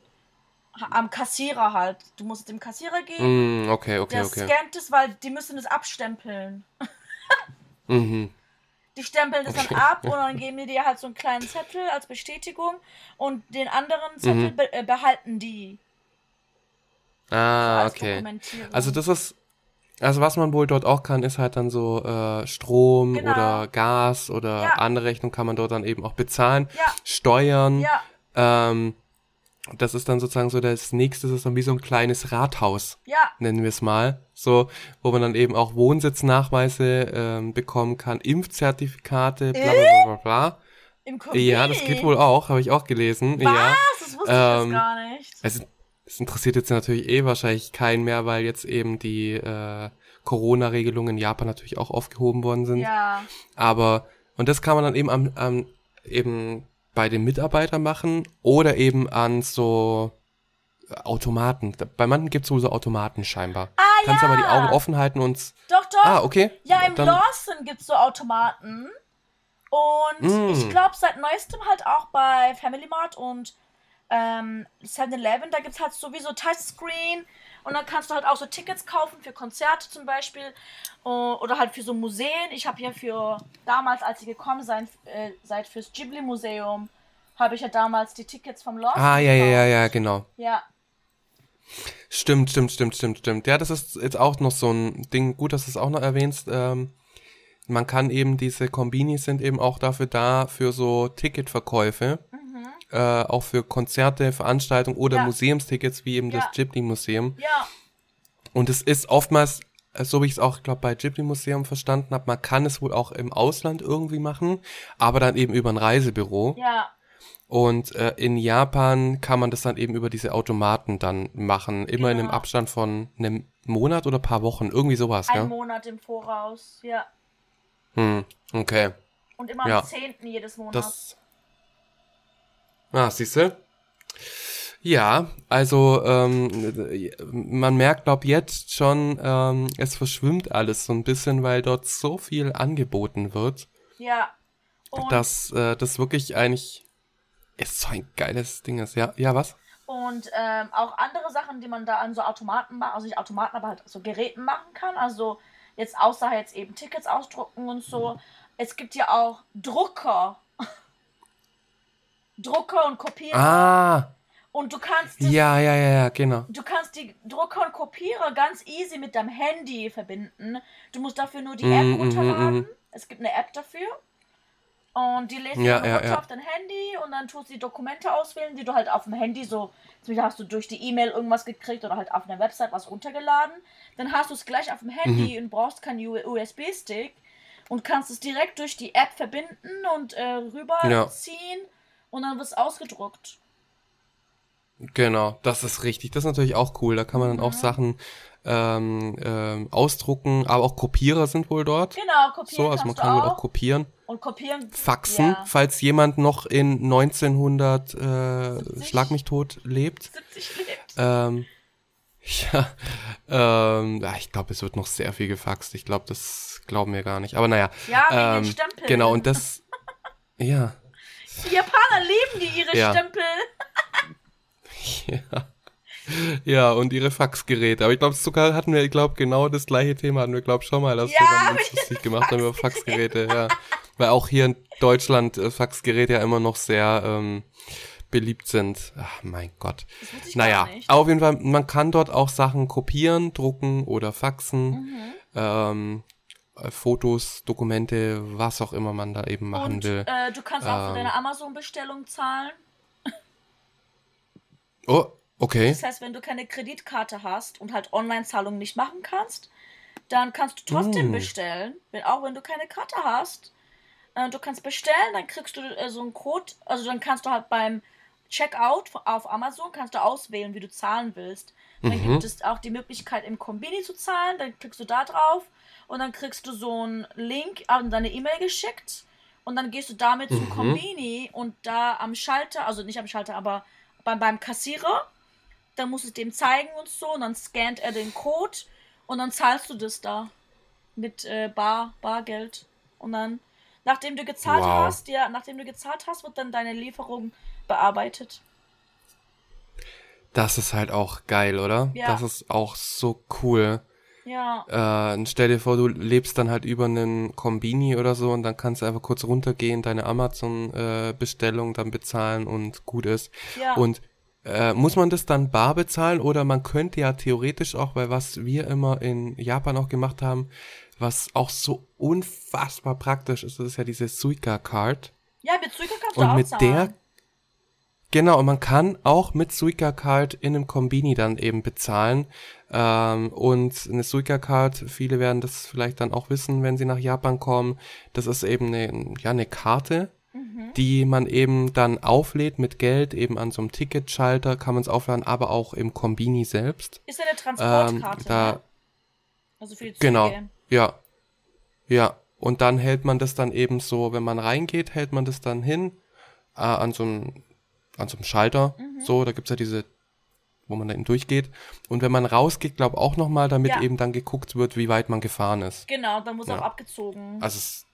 am Kassierer halt. Du musst dem Kassierer gehen, Mm, okay, okay, der okay. scannt es, weil die müssen es abstempeln. Mhm. Die stempeln das dann ab und dann geben die dir halt so einen kleinen Zettel als Bestätigung und den anderen Zettel Mhm. be äh, behalten die. Ah, als okay. Also das ist, also was man wohl dort auch kann, ist halt dann so äh, Strom Genau. oder Gas oder Ja. andere Rechnung kann man dort dann eben auch bezahlen. Ja. Steuern. Ja, Ähm, das ist dann sozusagen so das nächste, das ist dann wie so ein kleines Rathaus. ja, nennen wir es mal, so, wo man dann eben auch Wohnsitznachweise ähm, bekommen kann, Impfzertifikate, bla bla bla bla bla. im Kombini. Ja, das geht wohl auch, habe ich auch gelesen. Ja. Was? Das wusste ich Ähm, jetzt gar nicht. Es, es interessiert jetzt natürlich eh wahrscheinlich keinen mehr, weil jetzt eben die äh, Corona-Regelungen in Japan natürlich auch aufgehoben worden sind. Ja, Aber, und das kann man dann eben am, am eben bei den Mitarbeitern machen oder eben an so Automaten. Bei manchen gibt es wohl so Automaten scheinbar. Ah, Kannst ja. aber die Augen offen halten und doch, doch. Ah, okay. Ja, im Dann- Lawson gibt's so Automaten. Und Mm. ich glaube seit neuestem halt auch bei Family Mart und ähm, 7-Eleven, da gibt's halt sowieso Touchscreen und dann kannst du halt auch so Tickets kaufen für Konzerte zum Beispiel o- oder halt für so Museen. Ich habe ja für damals, als ich gekommen seid, äh, seid fürs Ghibli Museum, habe ich ja damals die Tickets vom Lawson Ah, ja, ja, ja, ja, genau. Ja, Stimmt, stimmt, stimmt, stimmt, stimmt. Ja, das ist jetzt auch noch so ein Ding. Gut, dass du es auch noch erwähnst. Ähm, man kann eben, diese Kombinis sind eben auch dafür da, für so Ticketverkäufe. Äh, auch für Konzerte, Veranstaltungen oder. Ja. Museumstickets, wie eben Ja. das Ghibli-Museum. ja, Und es ist oftmals, äh, so wie ich es auch, glaube bei Ghibli Museum verstanden habe, man kann es wohl auch im Ausland irgendwie machen, aber dann eben über ein Reisebüro. ja. Und äh, in Japan kann man das dann eben über diese Automaten dann machen, immer in einem Genau. Abstand von einem Monat oder paar Wochen, irgendwie sowas, Ein gell? Monat im Voraus, ja. Hm, okay. Und immer Ja. am 10. jedes Monat. Das. Ah, siehst du? Ja, also ähm, man merkt, glaub jetzt schon, ähm, es verschwimmt alles so ein bisschen, weil dort so viel angeboten wird, Ja. Und, dass äh, das wirklich eigentlich ist so ein geiles Ding ist. Ja, ja, was? und ähm, auch andere Sachen, die man da an so Automaten macht, also nicht Automaten, aber halt so Geräten machen kann. Also jetzt außer jetzt eben Tickets ausdrucken und so. Es gibt ja auch Drucker. Drucker und Kopierer. Ah, Und du kannst das, ja, ja, ja, ja, genau. du kannst die Drucker und Kopierer ganz easy mit deinem Handy verbinden. Du musst dafür nur die App mhm, runterladen. mhm. Es gibt eine App dafür. Und die lädst Ja, du ja, ja. auf dein Handy und dann tust du die Dokumente auswählen, die du halt auf dem Handy so, zum Beispiel hast du durch die E-Mail irgendwas gekriegt oder halt auf einer Website was runtergeladen. Dann hast du es gleich auf dem Handy Mhm. und brauchst keinen USB-Stick und kannst es direkt durch die App verbinden und äh, rüberziehen und dann wird es ausgedruckt. Genau, das ist richtig. Das ist natürlich auch cool. Da kann man dann auch Mhm. Sachen ähm, ähm, ausdrucken, aber auch Kopierer sind wohl dort. Genau, kopieren So, also man kann wohl auch. auch kopieren. und kopieren. Faxen, Ja. falls jemand noch in 1900 äh, 70? Schlag mich tot lebt. 70 lebt. Ähm, ja, ähm, ja, ich glaube, es wird noch sehr viel gefaxt. Ich glaube, das glauben wir gar nicht. Aber naja, Ja, ähm, Stempeln. genau, und das, ja, Die Japaner lieben die ihre Ja. Stempel. ja. Ja, und ihre Faxgeräte. Aber ich glaube, sogar hatten wir, ich glaube, genau das gleiche Thema hatten wir, glaube schon mal, dass Ja, wir dann uns lustig gemacht haben über Faxgeräte, ja. Weil auch hier in Deutschland äh, Faxgeräte ja immer noch sehr ähm, beliebt sind. Ach, mein Gott. Ich Naja, nicht. auf jeden Fall, man kann dort auch Sachen kopieren, drucken oder faxen. Mhm. Ähm, äh, Fotos, Dokumente, was auch immer man da eben machen Und will. äh, du kannst auch für Ähm. deine Amazon-Bestellung zahlen. Oh, okay. Das heißt, wenn du keine Kreditkarte hast und halt Online-Zahlungen nicht machen kannst, dann kannst du trotzdem Mm. bestellen, wenn, auch wenn du keine Karte hast. Äh, du kannst bestellen, dann kriegst du äh, so einen Code, also dann kannst du halt beim Checkout auf Amazon kannst du auswählen, wie du zahlen willst. Dann Mhm. gibt es auch die Möglichkeit, im Kombini zu zahlen, dann klickst du da drauf und dann kriegst du so einen Link an deine E-Mail geschickt und dann gehst du damit zum Mhm. Kombini und da am Schalter, also nicht am Schalter, aber beim, beim Kassierer, dann musst du es dem zeigen und so und dann scannt er den Code und dann zahlst du das da mit äh, Bar, Bargeld und dann, nachdem du gezahlt Wow. hast, ja, nachdem du gezahlt hast, wird dann deine Lieferung bearbeitet. Das ist halt auch geil, oder? Ja. Das ist auch so cool. Ja, Äh, stell dir vor, du lebst dann halt über einen Kombini oder so und dann kannst du einfach kurz runtergehen, deine Amazon-Bestellung dann bezahlen und gut ist. ja. Und äh, muss man das dann bar bezahlen oder man könnte ja theoretisch auch, weil was wir immer in Japan auch gemacht haben, was auch so unfassbar praktisch ist, das ist ja diese Suica-Card. ja, mit Suica kannst du Und auch mit zahlen. der Genau, und man kann auch mit Suica Card in einem Kombini dann eben bezahlen. Ähm, und eine Suica Card, viele werden das vielleicht dann auch wissen, wenn sie nach Japan kommen. Das ist eben eine, ja, eine Karte, Mhm. die man eben dann auflädt mit Geld, eben an so einem Ticketschalter kann man es aufladen, aber auch im Kombini selbst. Ist ja eine Transportkarte, Ähm, da- ne? Also für die Züge. Genau, ja. Ja, und dann hält man das dann eben so, wenn man reingeht, hält man das dann hin äh, an so einem an so einem Schalter. Mhm. So, da gibt's ja diese, wo man da eben durchgeht. Und wenn man rausgeht, glaub auch nochmal, damit Ja. eben dann geguckt wird, wie weit man gefahren ist. Genau, dann muss Ja. auch abgezogen. Also es,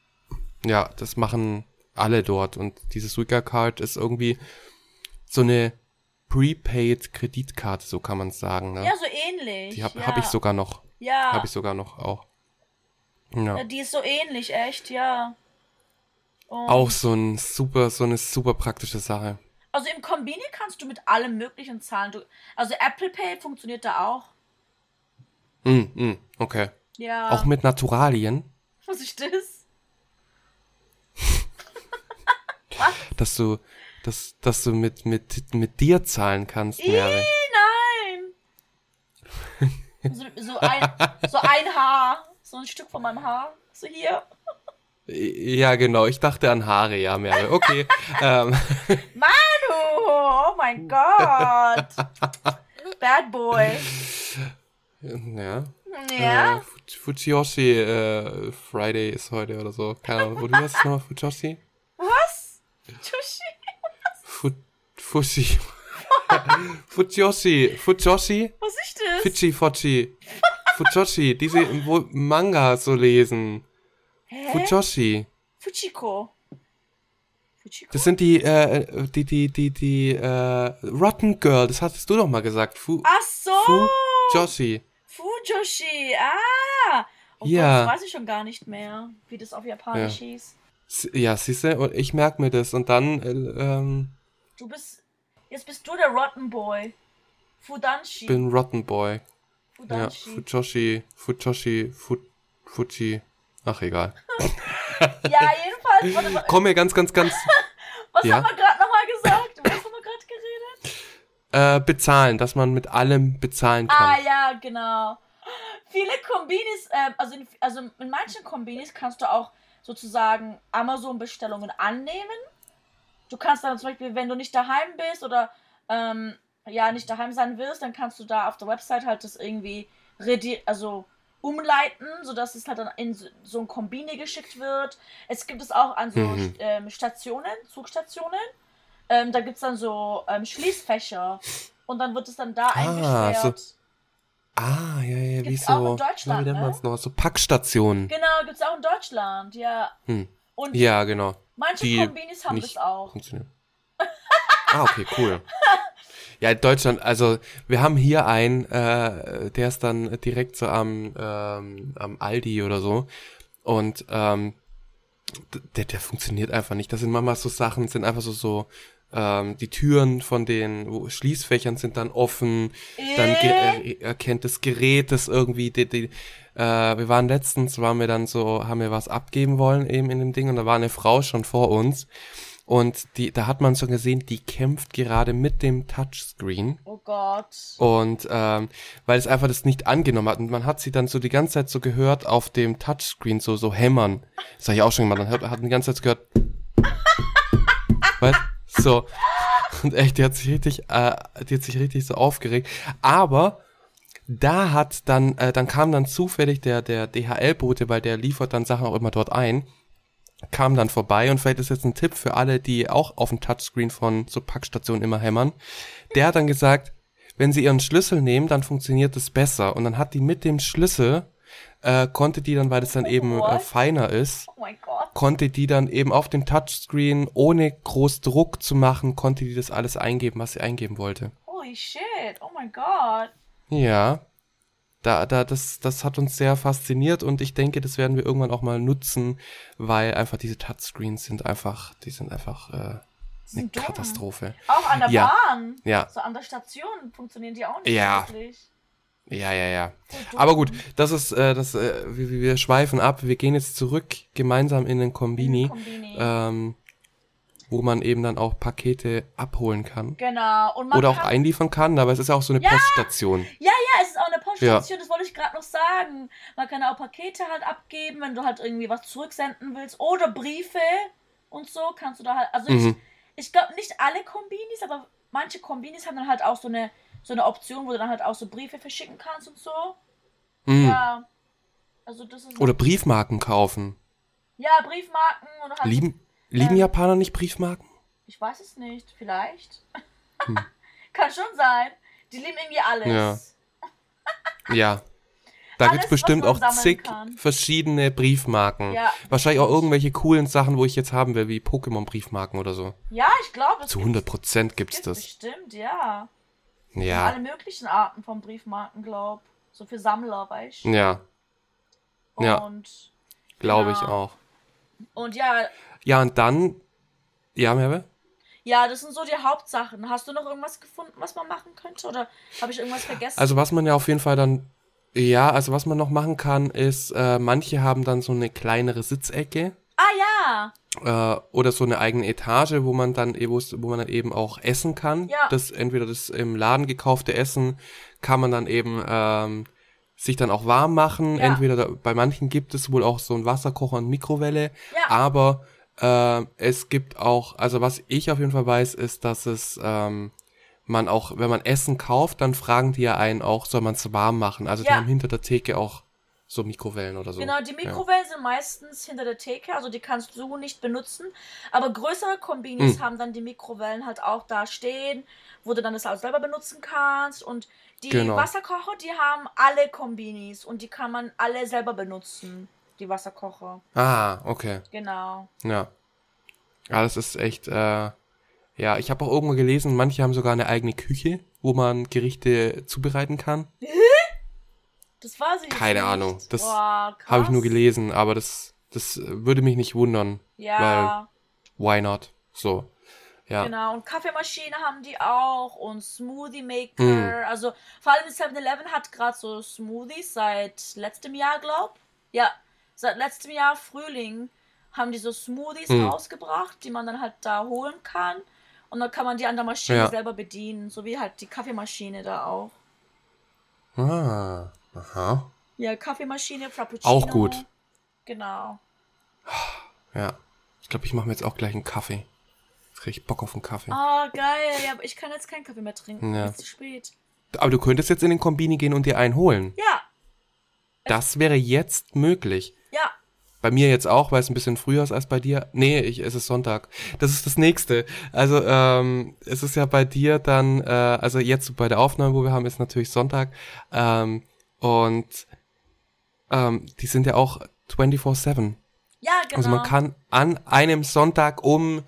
ja, das machen alle dort. Und diese Suica Card ist irgendwie so eine prepaid Kreditkarte, so kann man es sagen. Ne? ja, so ähnlich. Die habe ja. hab ich sogar noch. Ja. Habe ich sogar noch auch. Ja. ja, die ist so ähnlich, echt, ja. Und Auch so ein super, so eine super praktische Sache. Also im Kombini kannst du mit allem möglichen zahlen. Du, also Apple Pay funktioniert da auch. Mm, mm, okay. Ja. Auch mit Naturalien, Was ist das? dass du, dass, dass du mit, mit, mit dir zahlen kannst, Ih, Mary. nein! so, so, ein, so ein Haar. So ein Stück von meinem Haar. So hier. Ja, genau. Ich dachte an Haare, ja, Mary. Okay. ähm, Manu! Oh mein Gott! Bad Boy. ja. Ja. Äh, Fu- Fujiyoshi äh, Friday ist heute oder so. Keine Ahnung. Wo heißt es nochmal? Fujoshi? Was? Sushi? Fu Fushi. Fujoshi. Fujoshi? Was ist das? Fichi Fochi. Fujoshi. Diese wo Manga so lesen. Hä? Fujoshi. Fuchiko. Fuchiko? Das sind die, äh, die, die, die, die, äh, Rotten Girl, das hattest du doch mal gesagt. Fu, Ach so! Fujoshi. Fujoshi. Ah! Oh Ja. Gott, das weiß ich schon gar nicht mehr, wie das auf Japanisch hieß. S- Ja, siehste, und ich merk mir das und dann, äh, ähm, Du bist. Jetzt bist du der Rotten Boy. Fudanshi. bin Rotten Boy. Ja, Fudanshi. Fujoshi, Fujoshi, Fu, Fuji. Ach, egal. Ja, jedenfalls. Mal, Komm mir ganz, ganz, ganz, was ja. haben wir gerade nochmal gesagt? Was haben wir gerade geredet? äh, bezahlen, dass man mit allem bezahlen Ah, kann. ja, genau. Viele Kombinis, äh, also, in, also in manchen Kombinis kannst du auch sozusagen Amazon-Bestellungen annehmen. Du kannst dann zum Beispiel, wenn du nicht daheim bist oder ähm, ja nicht daheim sein willst, dann kannst du da auf der Website halt das irgendwie redi also umleiten, sodass es halt dann in so- so ein Kombini geschickt wird. Es gibt es auch an so Mhm. ähm, Stationen, Zugstationen. Ähm, da gibt es dann so ähm, Schließfächer und dann wird es dann da Ah, eingesperrt. Ah, ja, ja, wie Gibt's so, auch in Deutschland, wie nennt ne? noch? So Packstationen. Genau, gibt's auch in Deutschland, ja. Hm. Und Ja, genau. manche die Kombinis haben das auch. funktioniert. Ah, okay, cool. Ja, in Deutschland, also wir haben hier einen, äh, der ist dann direkt so am, ähm, am Aldi oder so. Und ähm, der, der funktioniert einfach nicht. Das sind manchmal so Sachen, sind einfach so, so ähm, die Türen von den Schließfächern sind dann offen, Äh? dann äh, erkennt das Gerät das irgendwie, die, die, äh, wir waren letztens, waren wir dann so, haben wir was abgeben wollen eben in dem Ding und da war eine Frau schon vor uns und die, da hat man schon gesehen, die kämpft gerade mit dem Touchscreen Oh Gott. und ähm, weil es einfach das nicht angenommen hat und man hat sie dann so die ganze Zeit so gehört auf dem Touchscreen so so hämmern. Das habe ich auch schon gemacht. Man hat, hat die ganze Zeit gehört. Weißt? So. Und echt, die hat sich richtig, äh, die hat sich richtig so aufgeregt. Aber da hat dann, äh, dann kam dann zufällig der, der DHL-Bote, weil der liefert dann Sachen auch immer dort ein, kam dann vorbei und vielleicht ist jetzt ein Tipp für alle, die auch auf dem Touchscreen von so Packstationen immer hämmern. Der hat dann gesagt, wenn sie ihren Schlüssel nehmen, dann funktioniert es besser. Und dann hat die mit dem Schlüssel, äh, konnte die dann, weil das dann eben äh, feiner ist, Oh konnte die dann eben auf dem Touchscreen, ohne groß Druck zu machen, konnte die das alles eingeben, was sie eingeben wollte. Holy shit. Oh mein Gott. Ja. Da, da, das, das hat uns sehr fasziniert und ich denke, das werden wir irgendwann auch mal nutzen, weil einfach diese Touchscreens sind einfach, die sind einfach äh, eine dumm. Katastrophe. Auch an der Ja. Bahn. Ja, So an der Station funktionieren die auch nicht Ja. wirklich. ja, ja, ja. Dumm. Aber gut, das ist, äh, das, äh, wir, wir schweifen ab. Wir gehen jetzt zurück gemeinsam in den Kombini, Kombini. ähm, wo man eben dann auch Pakete abholen kann. genau. Und Oder auch kann, einliefern kann, aber es ist ja auch so eine Ja! Poststation. Ja, ja, es ist auch eine Poststation, das wollte ich gerade noch sagen. Man kann auch Pakete halt abgeben, wenn du halt irgendwie was zurücksenden willst. Oder Briefe und so kannst du da halt. Also Mhm. ich, ich glaube nicht alle Kombinis, aber manche Kombinis haben dann halt auch so eine, so eine Option, wo du dann halt auch so Briefe verschicken kannst und so. Mhm. Ja. Also das ist. Oder Briefmarken kaufen. ja, Briefmarken oder halt. Lieben, lieben Ähm, Japaner nicht Briefmarken? Ich weiß es nicht, vielleicht. Hm. Kann schon sein. Die lieben irgendwie alles. Ja. Da Alles, gibt's was bestimmt auch zig kann. verschiedene Briefmarken. Ja. Wahrscheinlich auch irgendwelche coolen Sachen, wo ich jetzt haben will, wie Pokémon-Briefmarken oder so. Ja, ich glaube, es Zu gibt- 100 Prozent gibt's gibt das. bestimmt, ja. Ja, Alle möglichen Arten von Briefmarken, glaub. So für Sammler, weißt du? ja, ja. Und, glaube ich Genau. auch. und ja, Ja, und dann, ja, Merve? ja, das sind so die Hauptsachen. Hast du noch irgendwas gefunden, was man machen könnte? Oder habe ich irgendwas vergessen? Also was man ja auf jeden Fall dann, ja, also was man noch machen kann, ist, äh, manche haben dann so eine kleinere Sitzecke. ah ja, äh, oder so eine eigene Etage, wo man dann, es- wo man dann eben auch essen kann. Ja. Das entweder das im Laden gekaufte Essen kann man dann eben ähm, sich dann auch warm machen. Ja. Entweder da, bei manchen gibt es wohl auch so einen Wasserkocher und Mikrowelle, ja. aber äh, es gibt auch, also was ich auf jeden Fall weiß, ist, dass es ähm, man auch, wenn man Essen kauft, dann fragen die ja einen auch, soll man es warm machen. Also die Ja. haben hinter der Theke auch so Mikrowellen oder so. Genau, die Mikrowellen sind meistens hinter der Theke, also die kannst du nicht benutzen. Aber größere Kombinis Mhm. haben dann die Mikrowellen halt auch da stehen, wo du dann das auch selber benutzen kannst. Und die Genau. Wasserkocher, die haben alle Kombinis und die kann man alle selber benutzen, die Wasserkocher. Ah, okay. Genau. Ja. Ja, das ist echt, äh, ja, ich habe auch irgendwo gelesen, manche haben sogar eine eigene Küche, wo man Gerichte zubereiten kann. Das war sie. Keine nicht. Ahnung, das. Habe ich nur gelesen, aber das, das würde mich nicht wundern. Ja. Why not? So. Ja. Genau, und Kaffeemaschine haben die auch und Smoothie Maker. Mm. Also vor allem 7-Eleven hat gerade so Smoothies seit letztem Jahr, glaub. Ja, seit letztem Jahr Frühling haben die so Smoothies Mm. rausgebracht, die man dann halt da holen kann. Und dann kann man die an der Maschine Ja. selber bedienen, so wie halt die Kaffeemaschine da auch. Ah, aha. Ja, Kaffeemaschine, Frappuccino. Auch gut. Genau. Ja. Ich glaube, ich mache mir jetzt auch gleich einen Kaffee. Jetzt krieg ich Bock auf einen Kaffee. Ah, geil. Ja, aber ich kann jetzt keinen Kaffee mehr trinken. Ja. Ja. Ist zu spät. Aber du könntest jetzt in den Kombini gehen und dir einen holen. Ja, Das wäre jetzt möglich. Bei mir jetzt auch, weil es ein bisschen früher ist als bei dir. Nee, ich, es ist Sonntag. Das ist das nächste. Also, ähm, es ist ja bei dir dann, äh, also jetzt bei der Aufnahme, wo wir haben, ist natürlich Sonntag. Ähm, und ähm, die sind ja auch 24-7. Ja, genau. Also man kann an einem Sonntag um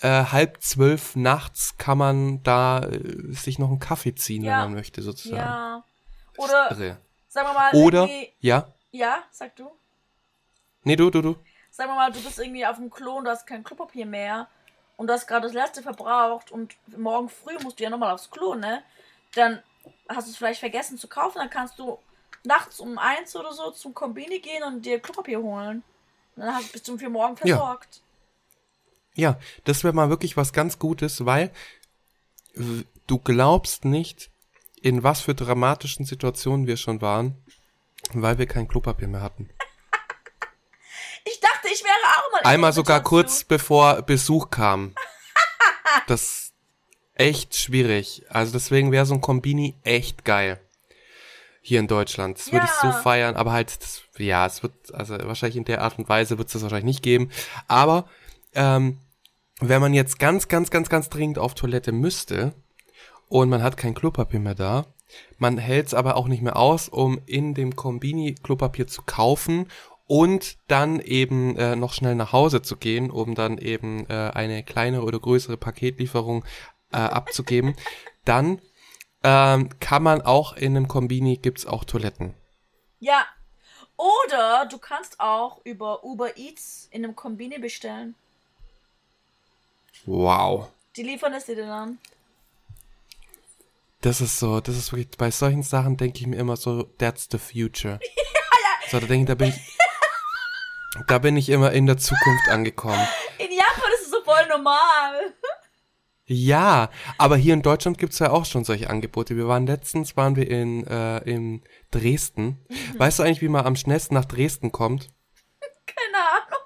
äh, halb zwölf nachts kann man da äh, sich noch einen Kaffee ziehen, Ja. wenn man möchte, sozusagen. Ja. Oder, sagen wir mal, Oder, ja? Ja, sag du. Nee, du, du, du. Sagen wir mal, du bist irgendwie auf dem Klo und du hast kein Klopapier mehr. und du hast gerade das letzte verbraucht und morgen früh musst du ja nochmal aufs Klo, ne? Dann hast du es vielleicht vergessen zu kaufen, dann kannst du nachts um eins oder so zum Kombini gehen und dir Klopapier holen. Und dann hast du bis zum vier morgen versorgt. Ja, ja das wäre mal wirklich was ganz Gutes, weil du glaubst nicht, in was für dramatischen Situationen wir schon waren, weil wir kein Klopapier mehr hatten. Ich wäre auch mal. Einmal sogar kurz bevor Besuch kam. Das echt schwierig. Also deswegen wäre so ein Kombini echt geil. Hier in Deutschland. Das ja. würde ich so feiern, aber halt, das, ja, es wird, also wahrscheinlich in der Art und Weise wird es das wahrscheinlich nicht geben. Aber ähm, wenn man jetzt ganz, ganz, ganz, ganz dringend auf Toilette müsste und man hat kein Klopapier mehr da, man hält es aber auch nicht mehr aus, um in dem Kombini Klopapier zu kaufen und dann eben äh, noch schnell nach Hause zu gehen, um dann eben äh, eine kleinere oder größere Paketlieferung äh, abzugeben, dann ähm, kann man auch in einem Kombini gibt's auch Toiletten. Ja. Oder du kannst auch über Uber Eats in einem Kombini bestellen. Wow. Die liefern es dir dann. Das ist so, das ist wirklich, bei solchen Sachen denke ich mir immer so, that's the future. ja, ja. So, da denke ich, da bin ich, da bin ich immer in der Zukunft angekommen. In Japan ist es so voll normal. Ja, aber hier in Deutschland gibt's ja auch schon solche Angebote. Wir waren letztens, waren wir in, äh, in Dresden. Mhm. Weißt du eigentlich, wie man am schnellsten nach Dresden kommt? Keine Ahnung.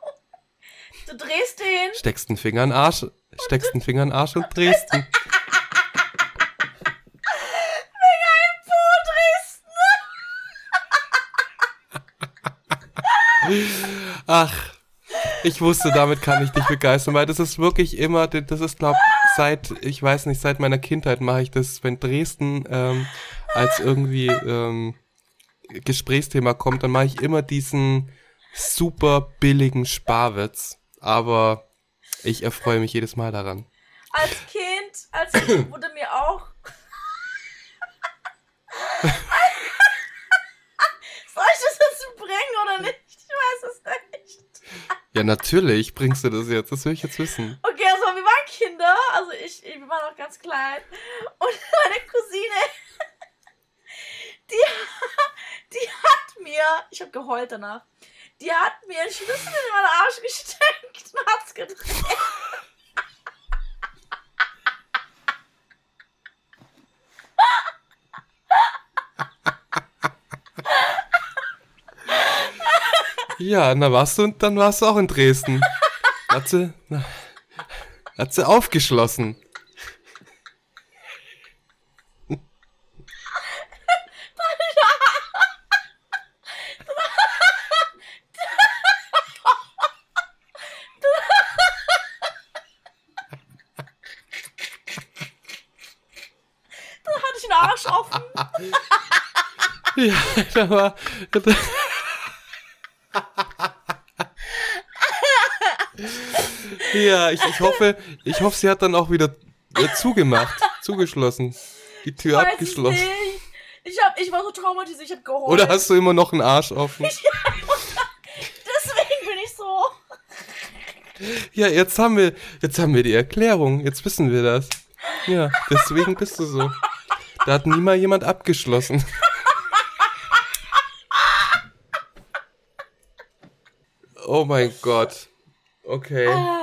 Du drehst den. Steckst den Finger in den Arsch, steckst den Finger in den Arsch und drehst den. Finger im Po, Dresden. Ach, ich wusste, damit kann ich dich begeistern, weil das ist wirklich immer, das ist, glaub, seit, ich weiß nicht, seit meiner Kindheit mache ich das, wenn Dresden ähm, als irgendwie ähm, Gesprächsthema kommt, dann mache ich immer diesen super billigen Sparwitz. Aber ich erfreue mich jedes Mal daran. Als Kind, als Kind wurde mir auch. Soll ich das jetzt bringen oder nicht? Ich weiß es nicht. Ja, natürlich bringst du das jetzt. Das will ich jetzt wissen. Okay, also wir waren Kinder. Also ich, ich war noch ganz klein. Und meine Cousine, die, die hat mir, ich habe geheult danach, die hat mir einen Schlüssel in meinen Arsch gesteckt und hat's gedreht. Ja, na warst du, dann warst du auch in Dresden. Hat sie, na, hat sie aufgeschlossen. Da hatte ich einen Arsch offen. ja, da war. Da, ja, ich, ich hoffe, ich hoffe, sie hat dann auch wieder äh, zugemacht, zugeschlossen. Die Tür Weiß abgeschlossen. Ich, ich, hab, ich war so traumatisiert, ich hab geheult. Oder hast du immer noch einen Arsch offen? Deswegen bin ich so. Ja, jetzt haben wir, jetzt haben wir die Erklärung. Jetzt wissen wir das. Ja, deswegen bist du so. Da hat nie mal jemand abgeschlossen. Oh mein Gott. Okay. Ah.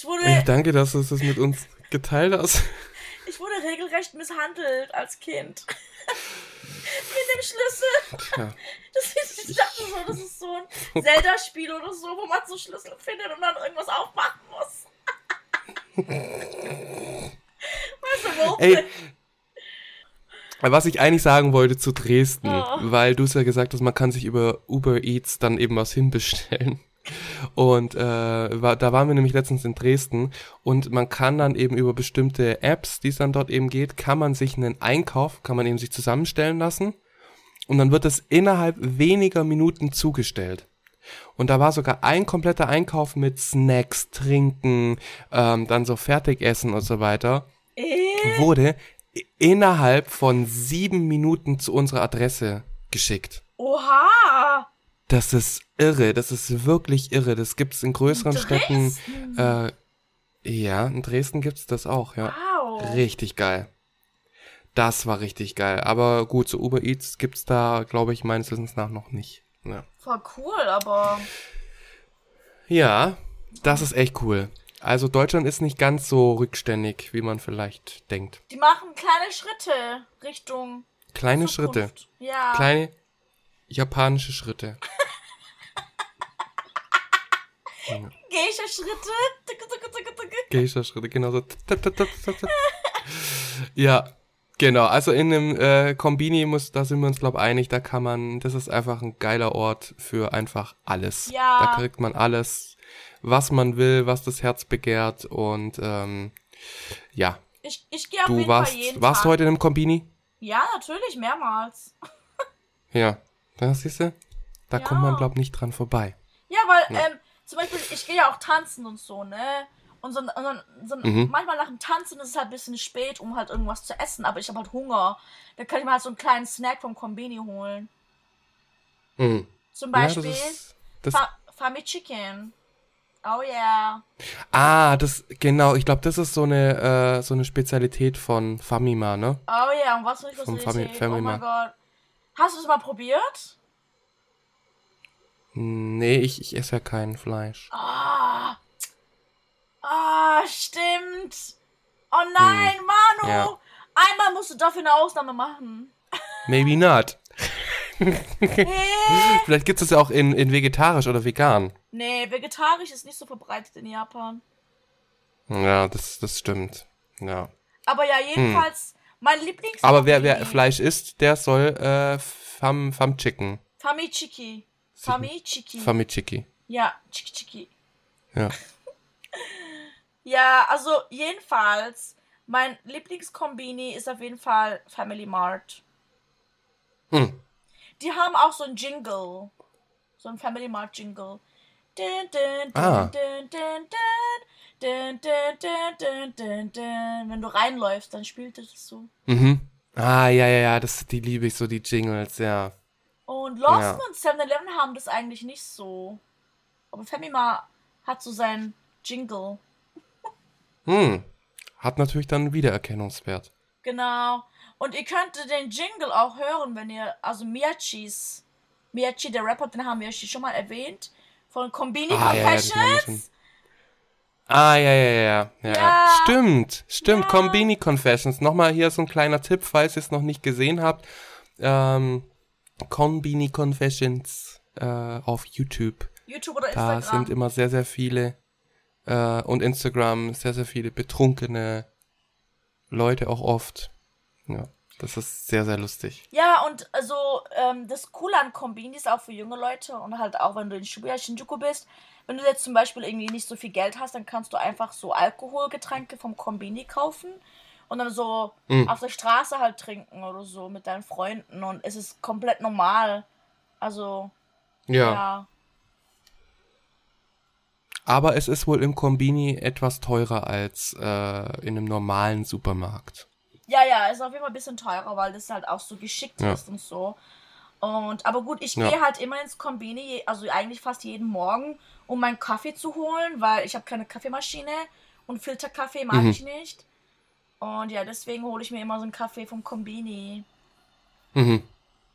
Ich wurde. Ich danke, dass du das mit uns geteilt hast. Ich wurde regelrecht misshandelt als Kind. mit dem Schlüssel. Ja. Das ist, ich dachte so, das ist so ein Zelda-Spiel oder so, wo man so Schlüssel findet und dann irgendwas aufmachen muss. weißt du, wo? Ey, was ich eigentlich sagen wollte zu Dresden, Oh. weil du es ja gesagt hast, man kann sich über Uber Eats dann eben was hinbestellen. Und äh, war, da waren wir nämlich letztens in Dresden und man kann dann eben über bestimmte Apps, die es dann dort eben geht, kann man sich einen Einkauf, kann man eben sich zusammenstellen lassen und dann wird es innerhalb weniger Minuten zugestellt. Und da war sogar ein kompletter Einkauf mit Snacks, Trinken, ähm, dann so Fertigessen und so weiter Äh, wurde innerhalb von sieben Minuten zu unserer Adresse geschickt. Oha! Das ist irre, das ist wirklich irre. Das gibt's in größeren Dresden? Städten. Äh, Ja, in Dresden gibt's das auch, ja. Wow. Richtig geil. Das war richtig geil. Aber gut, so Uber Eats gibt's da, glaube ich, meines Wissens nach noch nicht. Ja. Voll cool, aber. ja, das ist echt cool. Also Deutschland ist nicht ganz so rückständig, wie man vielleicht denkt. Die machen kleine Schritte Richtung. Kleine Zukunft. Schritte. Ja. Kleine japanische Schritte. Geisha-Schritte. Ticke, ticke. Geisha-Schritte, genau so. Ja, genau. Also in einem äh, Kombini muss, da sind wir uns glaube einig, da kann man, das ist einfach ein geiler Ort für einfach alles. Ja. Da kriegt man alles, was man will, was das Herz begehrt und ähm, ja. Ich, ich gehe auf Du jeden warst, Fall jeden warst Tag. du heute in einem Kombini? Ja, natürlich, mehrmals. Ja. Da siehst du, da Ja. kommt man glaub nicht dran vorbei. Ja, weil, Ja. ähm, zum Beispiel, ich gehe ja auch tanzen und so, ne? Und so, und so, Mhm. manchmal nach dem Tanzen ist es halt ein bisschen spät, um halt irgendwas zu essen, aber ich habe halt Hunger. Dann kann ich mir halt so einen kleinen Snack vom Kombini holen. Mhm. Zum Ja, das Beispiel ist, das, Fa Fami Chicken. Oh yeah. ah, das, genau, ich glaube, das ist so eine, äh, so eine Spezialität von Famima, ne? Oh yeah, und was für eine Vom Fami- Oh mein. Gott. Hast du es mal probiert? Nee, ich, ich esse ja kein Fleisch. Ah. Ah, stimmt. Oh nein, Manu. Hm. Ja. Einmal musst du dafür eine Ausnahme machen. Maybe not. Vielleicht gibt es das ja auch in, in vegetarisch oder vegan. Nee, vegetarisch ist nicht so verbreitet in Japan. Ja, das, das stimmt. Ja. Aber ja, jedenfalls, mein Lieblings. Hm. Aber wer, wer Fleisch isst, der soll äh, Fam, Fam Chicken. Famichiki. Famiciki. Famiciki. Ja, Chiki Chiki. Ja. ja, also jedenfalls, mein Lieblingskombini ist auf jeden Fall Family Mart. Hm. Die haben auch so ein Jingle. So ein Family Mart Jingle. Dun, dun, dun, ah. Wenn du reinläufst, dann spielt das so. Mhm. Ah, ja, ja, ja, das, die liebe ich so, die Jingles, ja. Und Lawson Ja. und 7-Eleven haben das eigentlich nicht so. Aber Family Mart hat so sein Jingle. Hm. Hat natürlich dann einen Wiedererkennungswert. Genau. Und ihr könnt den Jingle auch hören, wenn ihr, also Miyachis, Miyachi, der Rapper, den haben wir schon mal erwähnt, von Combini Ah, ja, ja, Confessions. schon. Ah, ja, ja, ja, ja. Ja. Stimmt, stimmt. Ja. Combini Confessions. Nochmal hier so ein kleiner Tipp, falls ihr es noch nicht gesehen habt. Ähm, Combini Confessions äh, auf YouTube. YouTube oder Da Instagram. sind immer sehr, sehr viele äh, und Instagram sehr, sehr viele betrunkene Leute auch oft. Ja, das ist sehr, sehr lustig. Ja, und also ähm, das Coole an Kombini ist auch für junge Leute und halt auch, wenn du in Shibuya, Shinjuku bist. Wenn du jetzt zum Beispiel irgendwie nicht so viel Geld hast, dann kannst du einfach so Alkoholgetränke vom Kombini kaufen und dann so Mhm. auf der Straße halt trinken oder so mit deinen Freunden und es ist komplett normal. Also, Ja, ja. aber es ist wohl im Kombini etwas teurer als äh, in einem normalen Supermarkt. Ja, ja, ist auf jeden Fall ein bisschen teurer, weil das halt auch so geschickt Ja. ist und so. Und, aber gut, ich Ja. gehe halt immer ins Kombini, also eigentlich fast jeden Morgen, um meinen Kaffee zu holen, weil ich habe keine Kaffeemaschine und Filterkaffee mag Mhm. ich nicht. Und ja, deswegen hole ich mir immer so einen Kaffee vom Kombini. Mhm.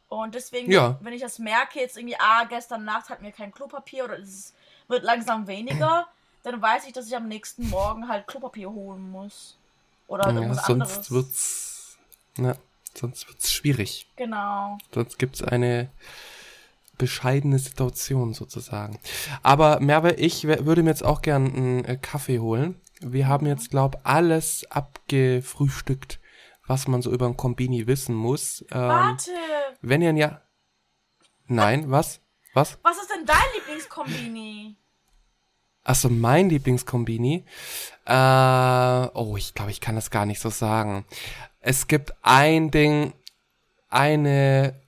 Und deswegen, Ja. wenn ich das merke, jetzt irgendwie, ah, gestern Nacht hatten wir kein Klopapier oder es wird langsam weniger, dann weiß ich, dass ich am nächsten Morgen halt Klopapier holen muss. Oder halt Ja, irgendwas sonst anderes. wird's, ja, sonst wird's schwierig. Genau. Sonst gibt's eine bescheidene Situation sozusagen. Aber Merve, ich würde mir jetzt auch gern einen äh, Kaffee holen. Wir haben jetzt, glaub, alles abgefrühstückt, was man so über ein Kombini wissen muss. Ähm, Warte! wenn ihr ein ja. Nein, was? Was? Was ist denn dein Lieblingskombini? Achso, mein Lieblingskombini. Äh, oh, ich glaube, ich kann das gar nicht so sagen. Es gibt ein Ding, eine,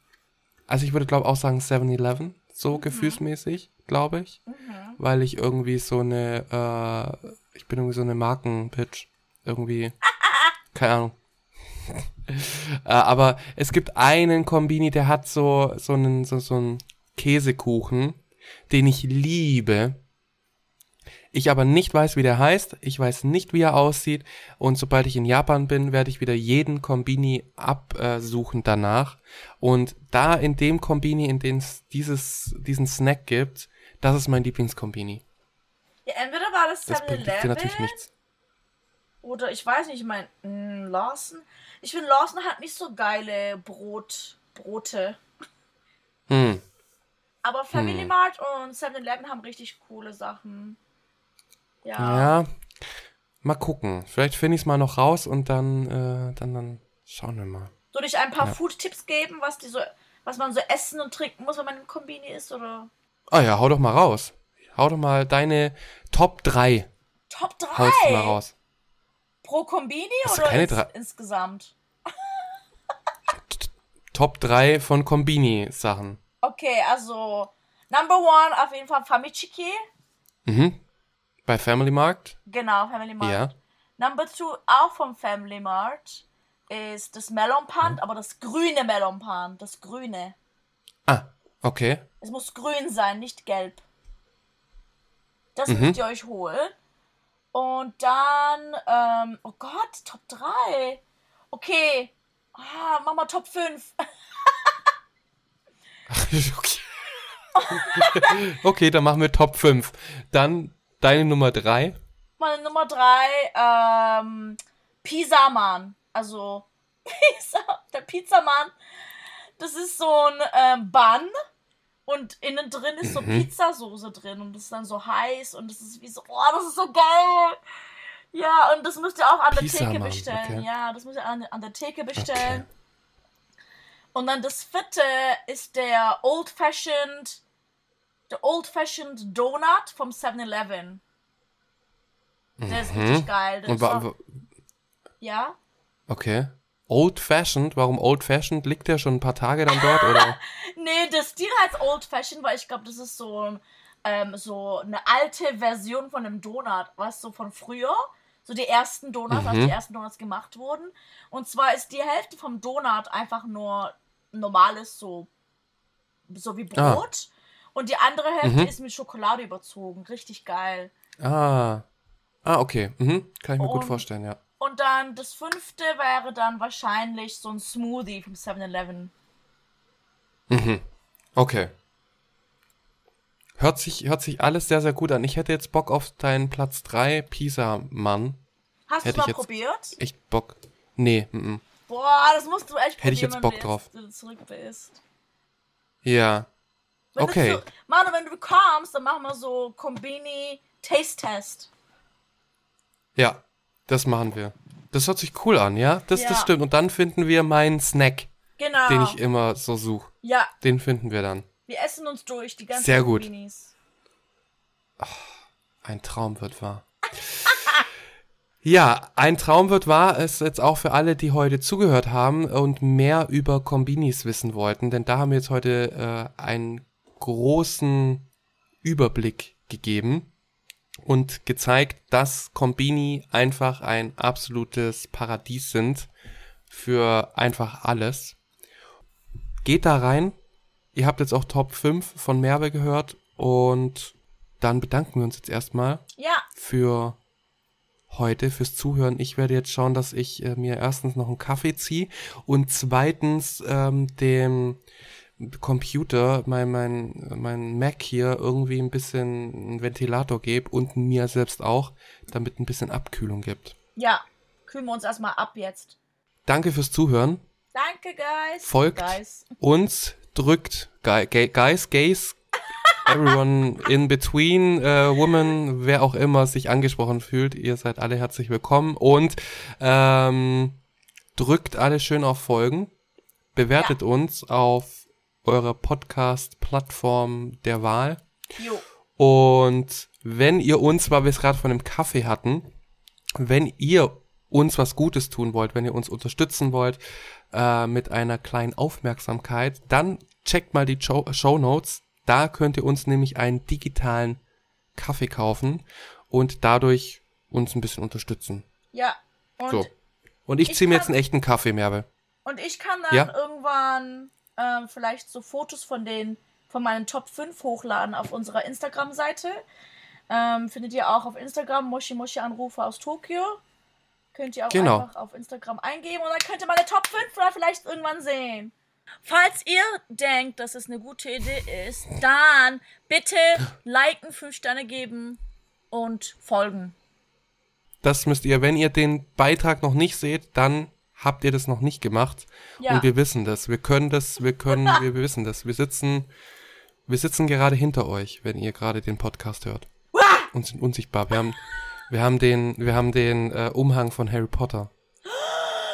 also ich würde glaube auch sagen 7-Eleven, so gefühlsmäßig, glaube ich. Weil ich irgendwie so eine, äh, ich bin irgendwie so eine Markenpitch. Irgendwie, keine Ahnung. äh, aber es gibt einen Kombini, der hat so, so einen, so, so einen Käsekuchen, den ich liebe. ich aber nicht weiß, wie der heißt. Ich weiß nicht, wie er aussieht. Und sobald ich in Japan bin, werde ich wieder jeden Kombini absuchen danach. Und da in dem Kombini, in dem es dieses, diesen Snack gibt, das ist mein Lieblingskombini. Ja, entweder war das Das bringt dir 7-Eleven natürlich nichts. oder ich weiß nicht, ich mein mh, Lawson. Ich finde Lawson hat nicht so geile Brot, Brote. Hm. Aber Family Hm. Mart und 7-Eleven haben richtig coole Sachen. Ja. Ja. Mal gucken. Vielleicht finde ich es mal noch raus und dann, äh, dann, dann schauen wir mal. Soll ich ein paar Ja. Food-Tipps geben, was die so, was man so essen und trinken muss, wenn man im Kombini ist, oder? Ah ja, hau doch mal raus. Hau doch mal deine Top 3. Top Haust du mal 3 raus. pro Kombini oder ins, drei? insgesamt? Top 3 von Kombini-Sachen. Okay, also Number One auf jeden Fall Famichiki. Mhm. Bei Family Markt? Genau, Family Mart. Ja. Number Two auch vom Family Mart ist das Melon Pan, aber das grüne Melon Pan, das grüne. Ah, okay. Es muss grün sein, nicht gelb. Das Mhm. müsst ihr euch holen. Und dann, ähm, oh Gott, Top 3. Okay. Ah, mach mal Top 5. okay. okay, dann machen wir Top 5. Dann deine Nummer 3. Meine Nummer 3, ähm, Pizzaman. Also, Pizza, der Pizzaman. Das ist so ein ähm, Bun. Und innen drin ist so Mhm. Pizzasoße drin. Und das ist dann so heiß. Und das ist wie so, oh, das ist so geil. Ja, und das müsst ihr auch an der Theke Pizzaman, bestellen. okay. Ja, das müsst ihr an, an der Theke bestellen. Und dann das vierte ist der Old Fashioned, der Old Fashioned Donut vom 7-Eleven. Der ist richtig geil. Der Mhm. Und ist wa auch, wa ja? okay. Old Fashioned, warum Old Fashioned? Liegt der schon ein paar Tage dann dort oder? Nee, der Stil heißt Old Fashioned, weil ich glaube, das ist so, ein, ähm, so eine alte Version von einem Donut, weißt du, von früher. So die ersten Donuts, als Mhm. die ersten Donuts gemacht wurden. Und zwar ist die Hälfte vom Donut einfach nur normales, so, so wie Ah. Brot. Und die andere Hälfte Mhm. ist mit Schokolade überzogen. Richtig geil. Ah. Ah, okay. Mhm. Kann ich mir gut Und- vorstellen, ja. Und dann das fünfte wäre dann wahrscheinlich so ein Smoothie vom 7-Eleven. Mhm. Okay. Hört sich, hört sich alles sehr, sehr gut an. Ich hätte jetzt Bock auf deinen Platz 3, Pisa-Mann. Hast du mal ich jetzt- probiert? Echt Bock. Nee, mhm. Boah, das musst du echt Hätte ich probieren, jetzt wenn Bock du drauf. Jetzt, zurück bist. Ja. Wenn Okay. Du zu, Manu, wenn du kommst, dann machen wir so Kombini Taste Test. Ja. Das machen wir. Das hört sich cool an, ja? Das, das Ja. stimmt. Und dann finden wir meinen Snack, Genau. den ich immer so suche. ja, Den finden wir dann. wir essen uns durch, die ganzen Sehr gut. Kombinis. Ein Traum wird wahr. Ja, ein Traum wird wahr ist jetzt auch für alle, die heute zugehört haben und mehr über Kombinis wissen wollten, denn da haben wir jetzt heute äh, einen großen Überblick gegeben und gezeigt, dass Kombini einfach ein absolutes Paradies sind für einfach alles. Geht da rein. Ihr habt jetzt auch Top 5 von Merve gehört und dann bedanken wir uns jetzt erstmal Ja, für heute, fürs Zuhören. Ich werde jetzt schauen, dass ich äh, mir erstens noch einen Kaffee ziehe und zweitens ähm, dem Computer, mein, mein, mein Mac hier irgendwie ein bisschen einen Ventilator gebe und mir selbst auch, damit ein bisschen Abkühlung gibt. ja. Kühlen wir uns erstmal ab jetzt. Danke fürs Zuhören. Danke, Guys. Folgt Guys. uns, drückt Guy, Gay, Guys, Gays, everyone in between, äh, woman, wer auch immer sich angesprochen fühlt, ihr seid alle herzlich willkommen und ähm, drückt alle schön auf Folgen, bewertet uns auf eurer Podcast-Plattform der Wahl Jo. und wenn ihr uns, weil wir es gerade von dem Kaffee hatten, wenn ihr uns was Gutes tun wollt, wenn ihr uns unterstützen wollt äh, mit einer kleinen Aufmerksamkeit, dann checkt mal die Show, Show Notes. Da könnt ihr uns nämlich einen digitalen Kaffee kaufen und dadurch uns ein bisschen unterstützen. Ja. Und, so. Und ich ich ziehe mir jetzt einen echten Kaffee, Merve. und ich kann dann Ja. irgendwann ähm, vielleicht so Fotos von den von meinen Top 5 hochladen auf unserer Instagram-Seite. Ähm, findet ihr auch auf Instagram Moshi Moshi Anrufe aus Tokio. Könnt ihr auch Genau. einfach auf Instagram eingeben und dann könnt ihr meine Top 5 oder vielleicht irgendwann sehen. Falls ihr denkt, dass es eine gute Idee ist, dann bitte liken, 5 Sterne geben und folgen. Das müsst ihr, wenn ihr den Beitrag noch nicht seht, dann habt ihr das noch nicht gemacht. Ja. Und wir wissen das. Wir können das, wir können, wir, wir wissen das. Wir sitzen, wir sitzen gerade hinter euch, wenn ihr gerade den Podcast hört. Und sind unsichtbar. Wir haben, wir haben den, wir haben den äh, Umhang von Harry Potter.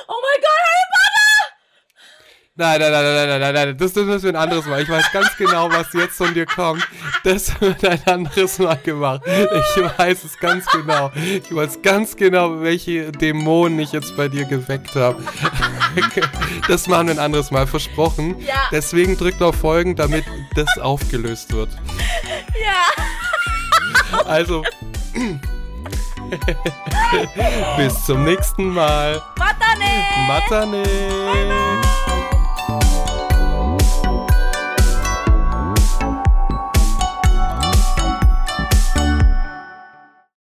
Oh mein Gott, Harry Nein, nein, nein, nein, nein, nein, nein, das, das müssen wir ein anderes Mal. Ich weiß ganz genau, was jetzt von dir kommt. Das wird ein anderes Mal gemacht. Ich weiß es ganz genau. Ich weiß ganz genau, welche Dämonen ich jetzt bei dir geweckt habe. Das machen wir ein anderes Mal, versprochen. Ja. Deswegen drückt auf Folgen, damit das aufgelöst wird. Ja. Also, bis zum nächsten Mal. Matane! Matane!